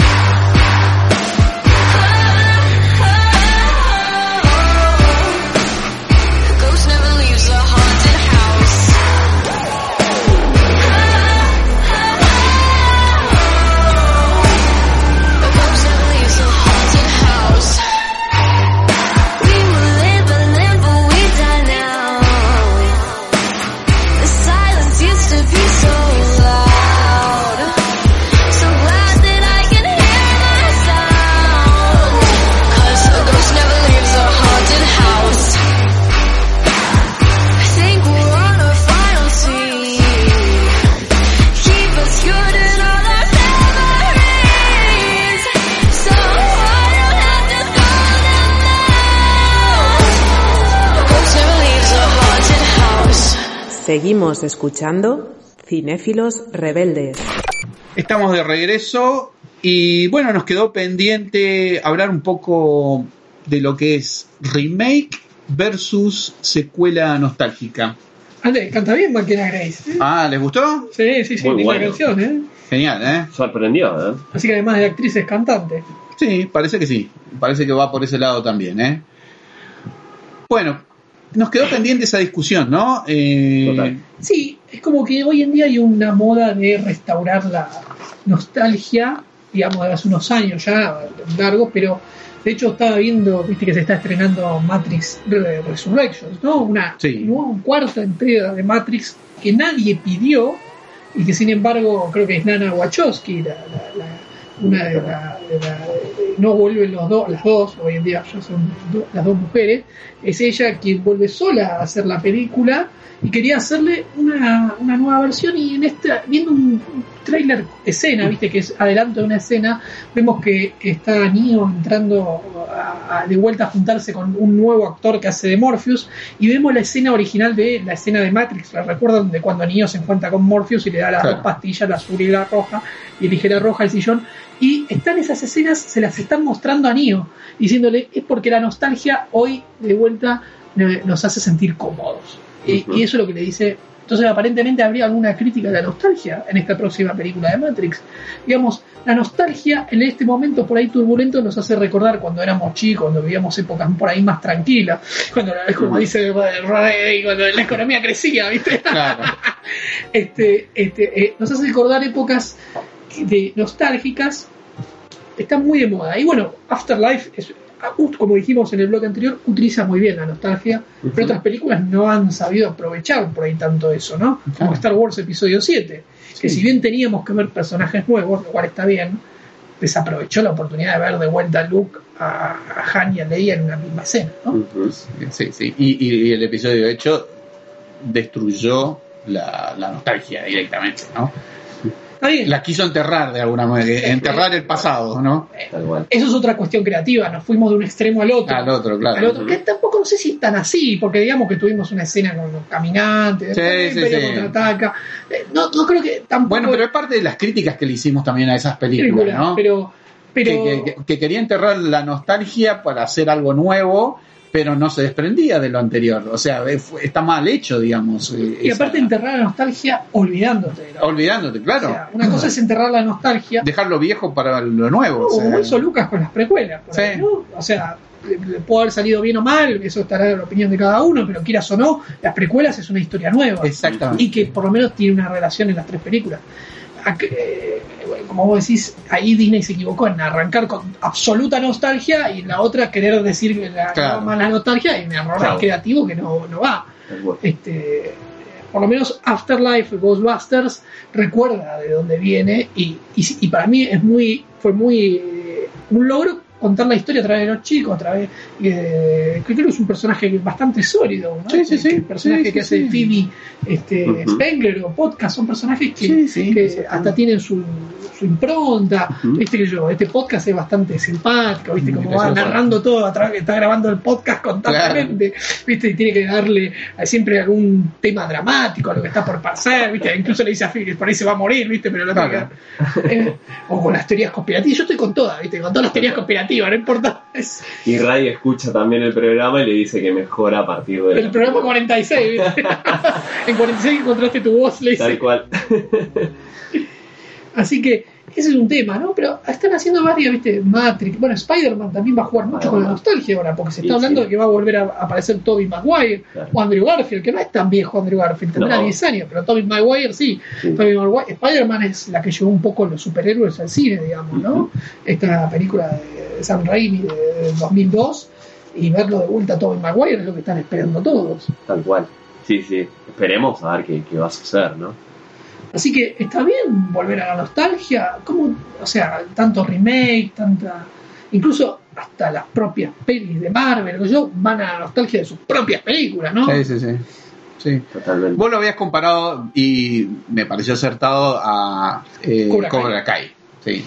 Seguimos escuchando Cinéfilos Rebeldes. Estamos de regreso y bueno, nos quedó pendiente hablar un poco de lo que es remake versus secuela nostálgica. Ale, canta bien Máquina Grace. ¿eh? Ah, ¿les gustó? Sí, sí, sí, Muy bueno. canción, ¿eh? Genial, ¿eh? Sorprendió, ¿eh? Así que además de actriz es cantante. Sí, parece que sí. Parece que va por ese lado también, ¿eh? Bueno, nos quedó pendiente esa discusión, ¿no? Eh, Total. Sí, es como que hoy en día hay una moda de restaurar la nostalgia, digamos, de hace unos años ya, largos, pero de hecho estaba viendo, viste que se está estrenando Matrix Re- Resurrections, ¿no? Una, Sí. una cuarta entrega de Matrix que nadie pidió y que sin embargo creo que es Nana Wachowski, la, la- la- una de, la- de la- no vuelven los dos, las dos, hoy en día ya son do- las dos mujeres, es ella quien vuelve sola a hacer la película y quería hacerle una, una nueva versión y en esta, viendo un trailer escena, viste que es adelanto de una escena, vemos que, está Neo entrando a- a- de vuelta a juntarse con un nuevo actor que hace de Morpheus y vemos la escena original de la escena de Matrix, ¿la recuerdan? De cuando Neo se encuentra con Morpheus y le da las Claro. dos pastillas, la azul y la roja, y elige la roja el sillón y están esas escenas, se las están mostrando a Neo, diciéndole, es porque la nostalgia hoy de vuelta nos hace sentir cómodos. Y, eso es lo que le dice. Entonces, aparentemente habría alguna crítica a la nostalgia en esta próxima película de Matrix. Digamos, la nostalgia en este momento por ahí turbulento nos hace recordar cuando éramos chicos, cuando vivíamos épocas por ahí más tranquilas, cuando, como dice cuando la economía crecía, ¿viste? Claro. este, este, eh, nos hace recordar épocas de nostálgicas están muy de moda y bueno Afterlife es, ah, como dijimos en el blog anterior utiliza muy bien la nostalgia pero otras películas no han sabido aprovechar por ahí tanto eso ¿no? como. Star Wars episodio 7 que si bien teníamos que ver personajes nuevos lo cual está bien desaprovechó la oportunidad de ver de vuelta a Luke a, a Han y a Leia en una misma escena ¿no? Sí, sí. Y, y- y el episodio, de hecho, destruyó la, la nostalgia directamente, ¿no? Está bien. La quiso enterrar de alguna manera, enterrar el pasado, ¿no? Eso es otra cuestión creativa, nos fuimos de un extremo al otro. Al otro, claro. al otro, que tampoco no sé si es tan así, porque digamos que tuvimos una escena con los caminantes, Sí, sí, contraataca. Eh, No, no creo que tampoco Bueno, pero es parte de las críticas que le hicimos también a esas películas, película, ¿no? pero, pero que, que- que quería enterrar la nostalgia para hacer algo nuevo, pero no se desprendía de lo anterior. O sea, eh, fue- está mal hecho, digamos. eh, Y esa- aparte enterrar la nostalgia olvidándote. de la- olvidándote, claro. O sea, una cosa es enterrar la nostalgia, Dejar lo viejo para lo nuevo. o sea, como hizo Lucas con las precuelas. Sí. ahí, ¿no? O sea, puede haber salido bien o mal, eso estará en la opinión de cada uno, pero quieras o no, las precuelas es una historia nueva. Exactamente. Y que por lo menos tiene una relación en las tres películas. Eh, como vos decís, ahí Disney se equivocó en arrancar con absoluta nostalgia y en la otra querer decir la, Claro. no, más la nostalgia y un error Claro. creativo que no, no va. Este, por lo menos Afterlife Ghostbusters recuerda de dónde viene y, y, y para mí es muy fue muy eh, un logro contar la historia a través de los chicos a través eh, que creo que es un personaje bastante sólido ¿no? Sí, sí, sí. el personaje Sí, que sí, hace. Phoebe este. Spengler o podcast son personajes que, Sí, sí, que exactamente. hasta tienen su, su impronta viste que yo este podcast es bastante simpático viste Mm, como va narrando todo a través está grabando el podcast constantemente viste y tiene que darle siempre algún tema dramático a lo que está por pasar viste incluso le dice a que por ahí se va a morir viste pero lo Claro. eh, o con las teorías conspirativas yo estoy con todas viste con todas las teorías conspirativas no importa es Y Ray escucha también el programa y le dice que mejora a partir de el programa 46 ¿viste? en 46 encontraste tu voz le dice Tal cual. Así que ese es un tema, ¿no? Pero están haciendo varias, ¿viste? Matrix. Bueno, Spider-Man también va a jugar mucho con la nostalgia ahora, porque se está Sí, hablando sí. de que va a volver a aparecer Tobey Maguire Claro. o Andrew Garfield, que no es tan viejo Andrew Garfield, tendrá No. 10 años, pero Tobey Maguire sí. Sí. Tobey Maguire, Spider-Man es la que llevó un poco los superhéroes al cine, digamos, ¿no? Esta película de Sam Raimi de, de 2002 y verlo de vuelta a Tobey Maguire es lo que están esperando todos. Tal cual. Sí, sí. Esperemos a ver qué, qué va a suceder, ¿no? Así que está bien volver a la nostalgia, como, o sea, tanto remake, tanta, incluso hasta las propias pelis de Marvel, que yo, van a la nostalgia de sus propias películas, ¿no? Sí, sí, sí. Sí. Totalmente. Vos lo habías comparado y me pareció acertado a eh, Cobra Cobra, Kai. Kai. Sí.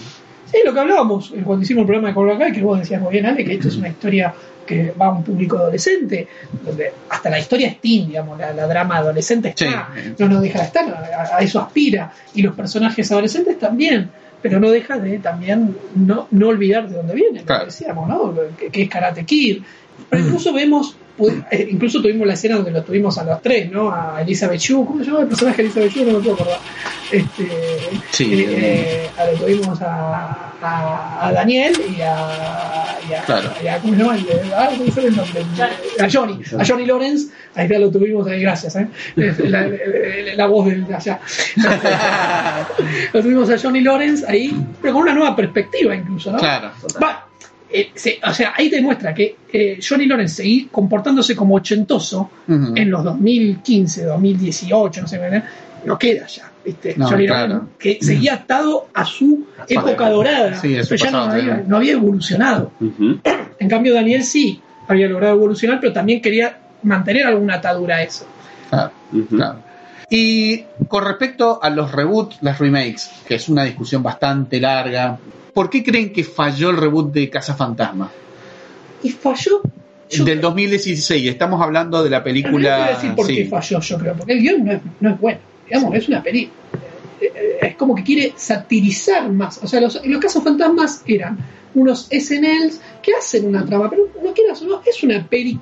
Sí, lo que hablábamos eh, cuando hicimos el programa de Cobra Kai, que vos decías muy bien, Ale, que esto es una historia que va a un público adolescente, donde hasta la historia es teen, digamos, la, la drama adolescente está, Sí. no nos deja de estar, a, a eso aspira, y los personajes adolescentes también, pero no deja de también no, no olvidar de dónde viene, lo Claro. que decíamos, ¿no? Que, que es Karate Kid. Pero incluso vemos, incluso tuvimos la escena donde lo tuvimos a los tres, ¿no? A Elizabeth Shue, ¿cómo se llama el personaje de Elizabeth Shue? No me puedo acordar. Este, Sí, eh, eh, a- lo tuvimos a, a, a Daniel y a, y a, Claro. y a- ¿cómo se llama? El de- ah, ¿cómo se llama el nombre? A Johnny, a Johnny Lawrence, ahí ya lo tuvimos ahí, gracias, ¿eh? La, la- la voz de allá. lo tuvimos a Johnny Lawrence ahí, pero con una nueva perspectiva incluso, ¿no? Claro. Va, eh, se- o sea, ahí te demuestra que eh, Johnny Lawrence seguía comportándose como ochentoso en los 2015, 2018, no sé, ¿verdad? no queda ya, ¿viste? No, Johnny claro. Lawrence, que seguía atado a su época dorada, Sí, pero ya no había, no había evolucionado. En cambio, Daniel sí había logrado evolucionar, pero también quería mantener alguna atadura a eso. Claro, Ujú. claro. Y con respecto a los reboots, las remakes, que es una discusión bastante larga, ¿por qué creen que falló el reboot de Casa Fantasma? Y falló. Yo Del 2016, estamos hablando de la Pero no película. voy a decir por sí. qué falló, yo creo, porque el guion no es, no es bueno. Digamos, es una peli. eh, eh, Es como que quiere satirizar más. O sea, los, los casos fantasmas eran unos SNLs que hacen una trama, pero no quieras o no, es una peli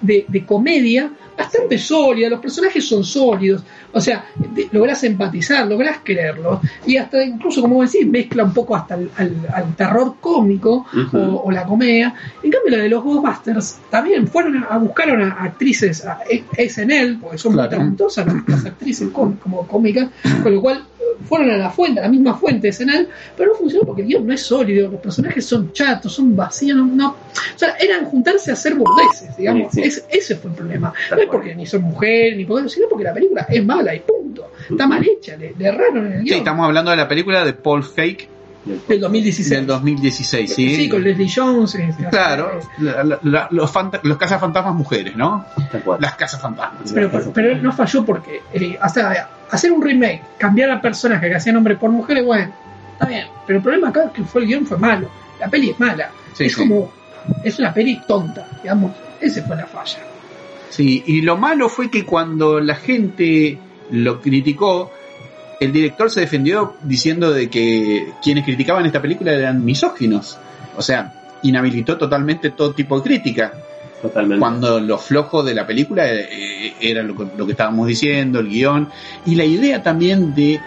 de, de comedia bastante sólida, los personajes son sólidos, o sea, lográs empatizar, lográs quererlos, y hasta incluso, como decís, mezcla un poco hasta al, al- al terror cómico o, o la comedia. En cambio, la de los Ghostbusters también fueron a, a buscaron a actrices a E- SNL, porque son Claro. talentosas las, las actrices com- como cómicas, con lo cual fueron a la fuente, a la misma fuente SNL, pero no funcionó porque el guion no es sólido, los personajes son chatos, son vacíos, no, no- o sea, eran juntarse a hacer burdeces, digamos, Sí, sí. Es- ese fue el problema. No es porque ni son mujeres, ni porque, sino porque la película es mala y punto. Está mal hecha, le, le erraron en el Sí, guion. estamos hablando de la película de Paul Fake del 2016. del 2016, ¿sí? con Leslie Jones. este, Claro, la- la- la- los, los cazafantasmas mujeres, ¿no? Las cazafantasmas. Pero, pero, pero no falló porque eh, hasta hacer un remake, cambiar a personajes que hacían hombre por mujeres, bueno, está bien. Pero el problema acá es que fue el guion fue malo. La peli es mala. Sí, es sí. como, es una peli tonta, digamos. Esa fue la falla. Sí, y lo malo fue que cuando la gente lo criticó, el director se defendió diciendo de que quienes criticaban esta película eran misóginos. O sea, inhabilitó totalmente todo tipo de crítica. Totalmente. Cuando lo flojo de la película eh, era lo que, lo que estábamos diciendo, el guion, y la idea también de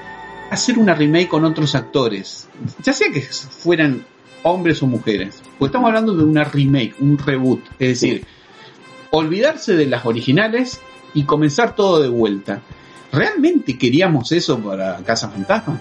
hacer una remake con otros actores, ya sea que fueran hombres o mujeres, porque estamos hablando de una remake, un reboot, es decir, olvidarse de las originales y comenzar todo de vuelta. ¿Realmente queríamos eso para Casa Fantasma?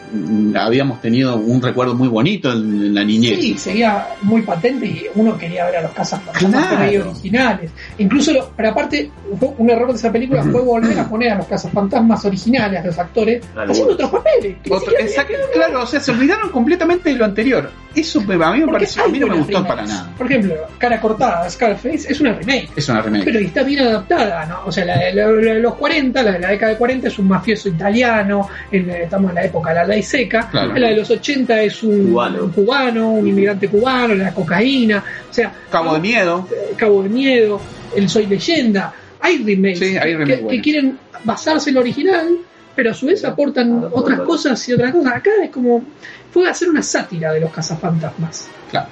Habíamos tenido un recuerdo muy bonito en, en la niñez. Sí, sería muy patente y uno quería ver a los casas fantasmas Claro. originales. Incluso, lo- pero aparte, fue un error de esa película fue volver a poner a los casas fantasmas originales, a los actores, haciendo otros papeles. Otro- exacto, claro, o sea, se olvidaron completamente de lo anterior. Eso me- a mí me Porque pareció, a mí no me gustó remakes. para nada. Por ejemplo, Cara Cortada, Scarface, es una remake. Es una remake. Pero está bien adaptada, ¿no? O sea, la de, la- la de los 40, la de la década de 40 es un mafioso italiano, en- estamos en la época de la ley seca. Claro. La de los 80 es un Cubano. un, cubano, un inmigrante cubano, la cocaína. O sea, Cabo de Miedo. eh, Cabo de Miedo, El Soy Leyenda. Hay remakes, Sí, hay que- remakes que, que buenos. quieren basarse en lo original, pero a su vez aportan otras cosas y otras cosas. Acá es como. Fue hacer una sátira de los cazafantasmas. Claro,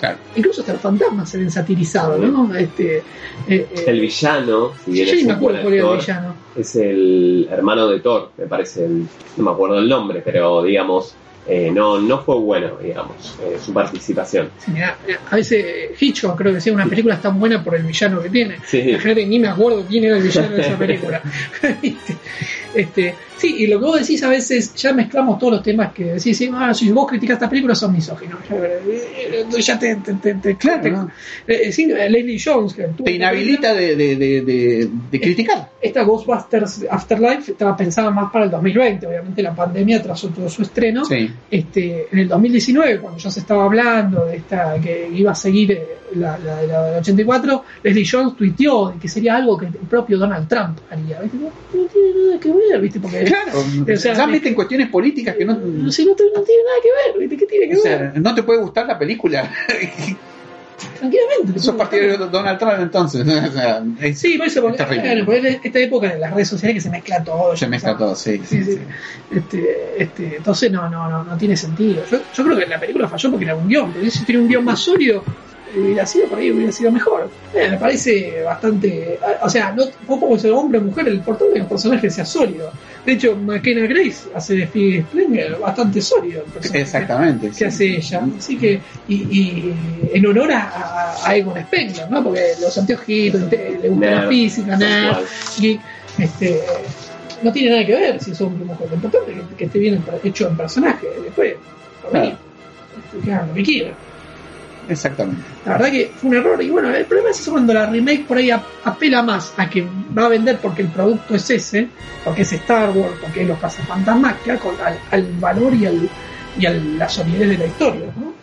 claro. Incluso hasta los fantasmas se ven satirizados, ¿no? Este, eh, eh, El villano, si bien yo es ni me acuerdo cuál era el villano. es el hermano de Thor, me parece, el- no me acuerdo el nombre, pero digamos, eh, no, no fue bueno, digamos, eh, su participación. Sí, mirá, mirá, a veces Hitchcock creo que decía una película es tan buena por el villano que tiene. Sí. Imagínate, ni me acuerdo quién era el villano de esa película. este, este, sí, y lo que vos decís a veces, ya mezclamos todos los temas que decís, sí, ah, si vos criticas esta película son misóginos. Ya, eh, ya te, te, te, te- Claro, te- ¿no? eh, sí, Leslie Jones, que Te la inhabilita de, de, de, criticar. esta Ghostbusters Afterlife estaba pensada más para el 2020, obviamente la pandemia trazó todo su estreno. Sí. Este, en el 2019, cuando ya se estaba hablando de esta que iba a seguir eh, la, la, la del 84, Leslie Jones tuiteó que sería algo que el propio Donald Trump haría. ¿viste? No tiene nada que ver, ¿viste? Porque Claro. O sea, ya me- meten cuestiones políticas que no. no, si no, te- no tiene nada que ver. ¿Qué tiene que O ver? sea, no te puede gustar la película. Tranquilamente. Sos partidario de Donald Trump entonces. O sea, es- Sí, por eso, porque, es claro, porque es esta época de las redes sociales que se mezcla todo. Se mezcla todo, sí. Sí, sí, sí. Este, este, entonces no, no, no, no tiene sentido. Yo, yo creo que la película falló porque era un guion, porque si tiene un guion más sólido, hubiera sido por ahí, hubiera sido mejor. Eh, me parece bastante. O sea, no no como ser hombre o mujer, el importante es que el personaje sea sólido. De hecho, McKenna Grace hace de Phoebe Springer bastante sólido el personaje Exactamente. que hace ella. Así que, y, y en honor a, a, Egon Spengler, ¿no? Porque los anteojitos, te- le gusta la Nerd, física, cual. geek, este, no tiene nada que ver si es hombre o mujer. Lo importante es que, que esté bien hecho en personaje. Después, por mí, Claro. que hagan lo que quieran. Exactamente. La verdad que fue un error. Y bueno, el problema es eso cuando la remake por ahí ap- apela más a que va a vender porque el producto es ese, porque es Star Wars, porque es los cazafantasmas, que al, al valor y, al, y a la solidez de la historia, ¿no?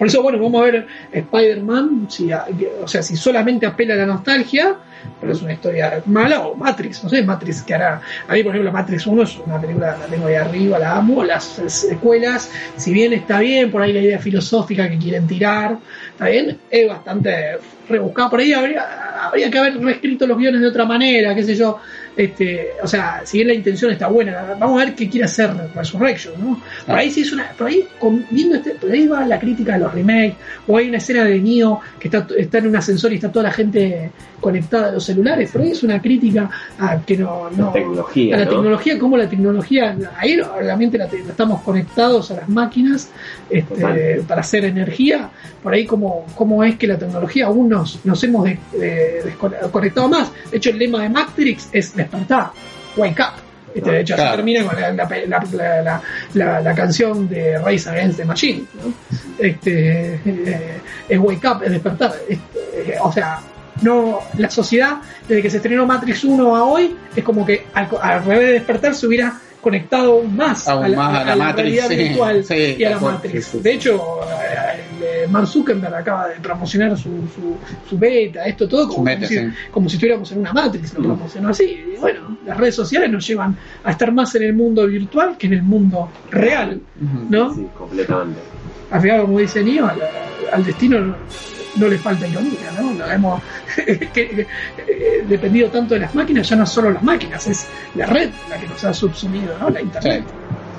Por eso, bueno, vamos a ver Spider-Man, si, o sea, si solamente apela a la nostalgia, pero es una historia mala, o Matrix, no sé, Matrix que hará. A mí, por ejemplo, Matrix 1 es una película, la tengo ahí arriba, la amo, las secuelas, si bien está bien, por ahí la idea filosófica que quieren tirar, está bien, es bastante rebuscado, por ahí habría, habría que haber reescrito los guiones de otra manera, qué sé yo, este, o sea, si bien la intención está buena, vamos a ver qué quiere hacer Resurrection, ¿no? Por ahí sí es una, por ahí con- viendo este, por ahí va la crítica de los remakes, o hay una escena de Neo que está, está en un ascensor y está toda la gente conectada a los celulares, por ahí es una crítica a que no, no La tecnología, a la ¿no? tecnología, como la tecnología, ahí realmente la te- estamos conectados a las máquinas este, para hacer energía, por ahí como, cómo es que la tecnología aún nos, nos hemos de- de- desconectado más. De hecho, el lema de Matrix es despertar, wake up. Este, de hecho, Claro. termina con la, la, la, la- canción de Race Against the Machine. ¿no? Este, eh, es wake up, es despertar. Este, eh, o sea, no la sociedad, desde que se estrenó Matrix 1 a hoy, es como que al, al revés de despertar se hubiera conectado aún más, más a la Matrix, realidad sí, virtual sí, y a la Matrix. De hecho, Mark Zuckerberg acaba de promocionar su, su, su beta, esto todo como, si, sí. como si estuviéramos en una Matrix, lo promocionó así. Y bueno, las redes sociales nos llevan a estar más en el mundo virtual que en el mundo real. ¿no? Sí, completamente. Al final, como dice Neo, al, al destino no, no le falta ironía, ¿no? Lo hemos que- que, eh, dependido tanto de las máquinas, ya no solo las máquinas, es la red la que nos ha subsumido, ¿no? La internet.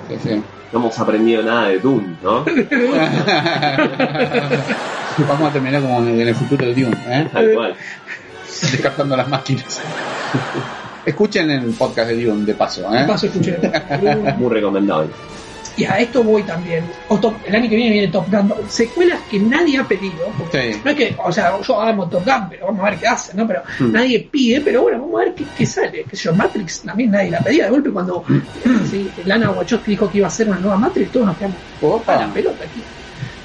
Sí, sí. No hemos aprendido nada de Doom, ¿no? Vamos a terminar como en el futuro de Dune, ¿eh? Tal cual. descartando las máquinas. Escuchen el podcast de Dune de paso, ¿eh? De paso escuché. Muy recomendable. Y a esto voy también. O Top- el año que viene viene Top Gun. Secuelas que nadie ha pedido. Sí. No es que, o sea, yo amo Top Gun, pero vamos a ver qué hacen, ¿no? Pero Hmm. nadie pide, pero bueno, vamos a ver qué, qué sale. Que yo, Matrix también nadie la pedía. De golpe, cuando sí, Lana Wachowski dijo que iba a hacer una nueva Matrix, todos nos quedamos Opa. a la pelota aquí.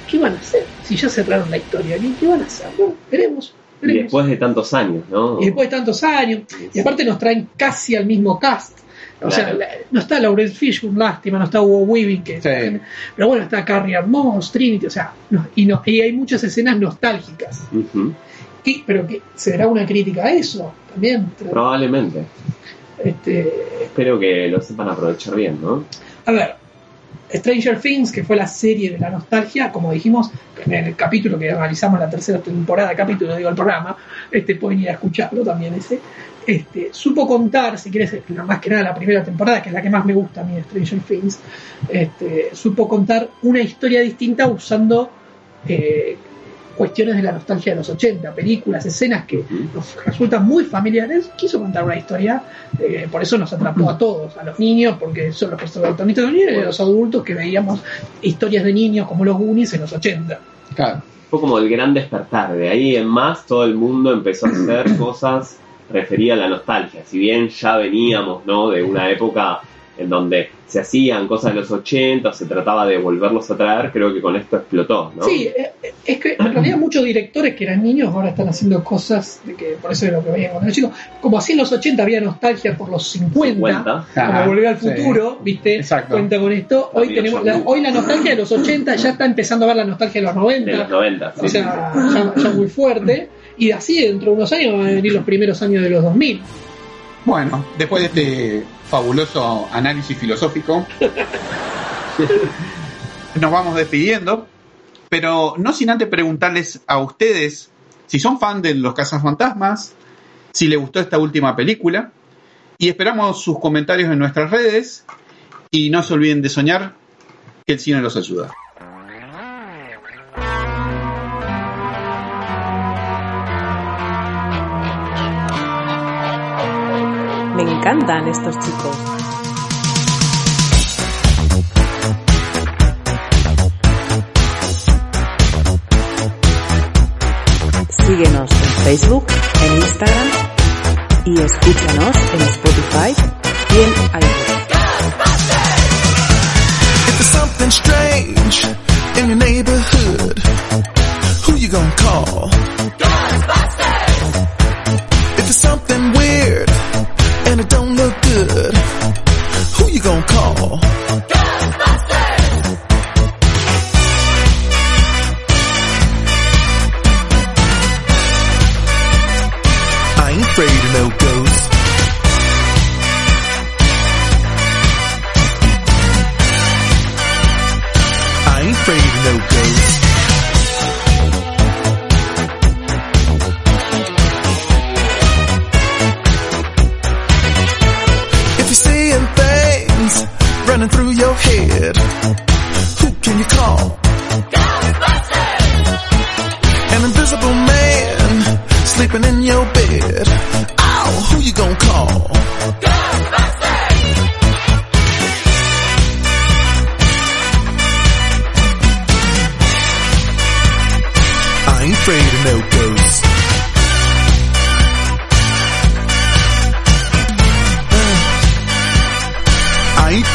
¿Qué van a hacer? Si ya cerraron la historia, ¿qué, qué van a hacer? Bueno, veremos. Y veremos. después de tantos años, ¿no? Y después de tantos años, y aparte nos traen casi al mismo cast. O sea, la- no está Laurence Fishburne, lástima, no está Hugo Weaving, que Sí. pero bueno, está Carrie Moss, Trinity, o sea, no- y, no, y hay muchas escenas nostálgicas. Y- pero que será una crítica a eso también. Probablemente. Este, Espero que lo sepan aprovechar bien, ¿no? a ver, Stranger Things, que fue la serie de la nostalgia, como dijimos en el capítulo que analizamos la tercera temporada, capítulo digo el programa, este pueden ir a escucharlo también ese. Este, supo contar, si quieres, más que nada la primera temporada, que es la que más me gusta a mí Stranger Things, este, supo contar una historia distinta usando eh, cuestiones de la nostalgia de los 80, películas, escenas que nos resultan muy familiares, quiso contar una historia, eh, por eso nos atrapó a todos, a los niños, porque son los protagonistas de los niños, y a los adultos que veíamos historias de niños como los Goonies en los 80. Claro. Fue como el gran despertar. De ahí en más, todo el mundo empezó a hacer cosas referidas a la nostalgia. Si bien ya veníamos, ¿no? De una época en donde se hacían cosas de los 80, se trataba de volverlos a traer, creo que con esto explotó, ¿no? Sí, eh, eh, es que en realidad muchos directores que eran niños ahora están haciendo cosas de que por eso es lo que veían cuando eran chicos. Como así en los 80 había nostalgia por los 50, 50. como volver al sí. futuro, ¿viste? Exacto. Cuenta con esto. Hoy También tenemos la, hoy la nostalgia de los 80 ya está empezando a ver la nostalgia de los 90. De los 90. O sea, ya, ya muy fuerte. Y así dentro de unos años van a venir los primeros años de los 2000. Bueno, después de este fabuloso análisis filosófico, nos vamos despidiendo, pero no sin antes preguntarles a ustedes si son fan de los cazafantasmas, si les gustó esta última película, y esperamos sus comentarios en nuestras redes, y no se olviden de soñar que el cine los ayuda. Encantan estos chicos. Síguenos en Facebook, en Instagram y escúchanos en Spotify y en iTunes.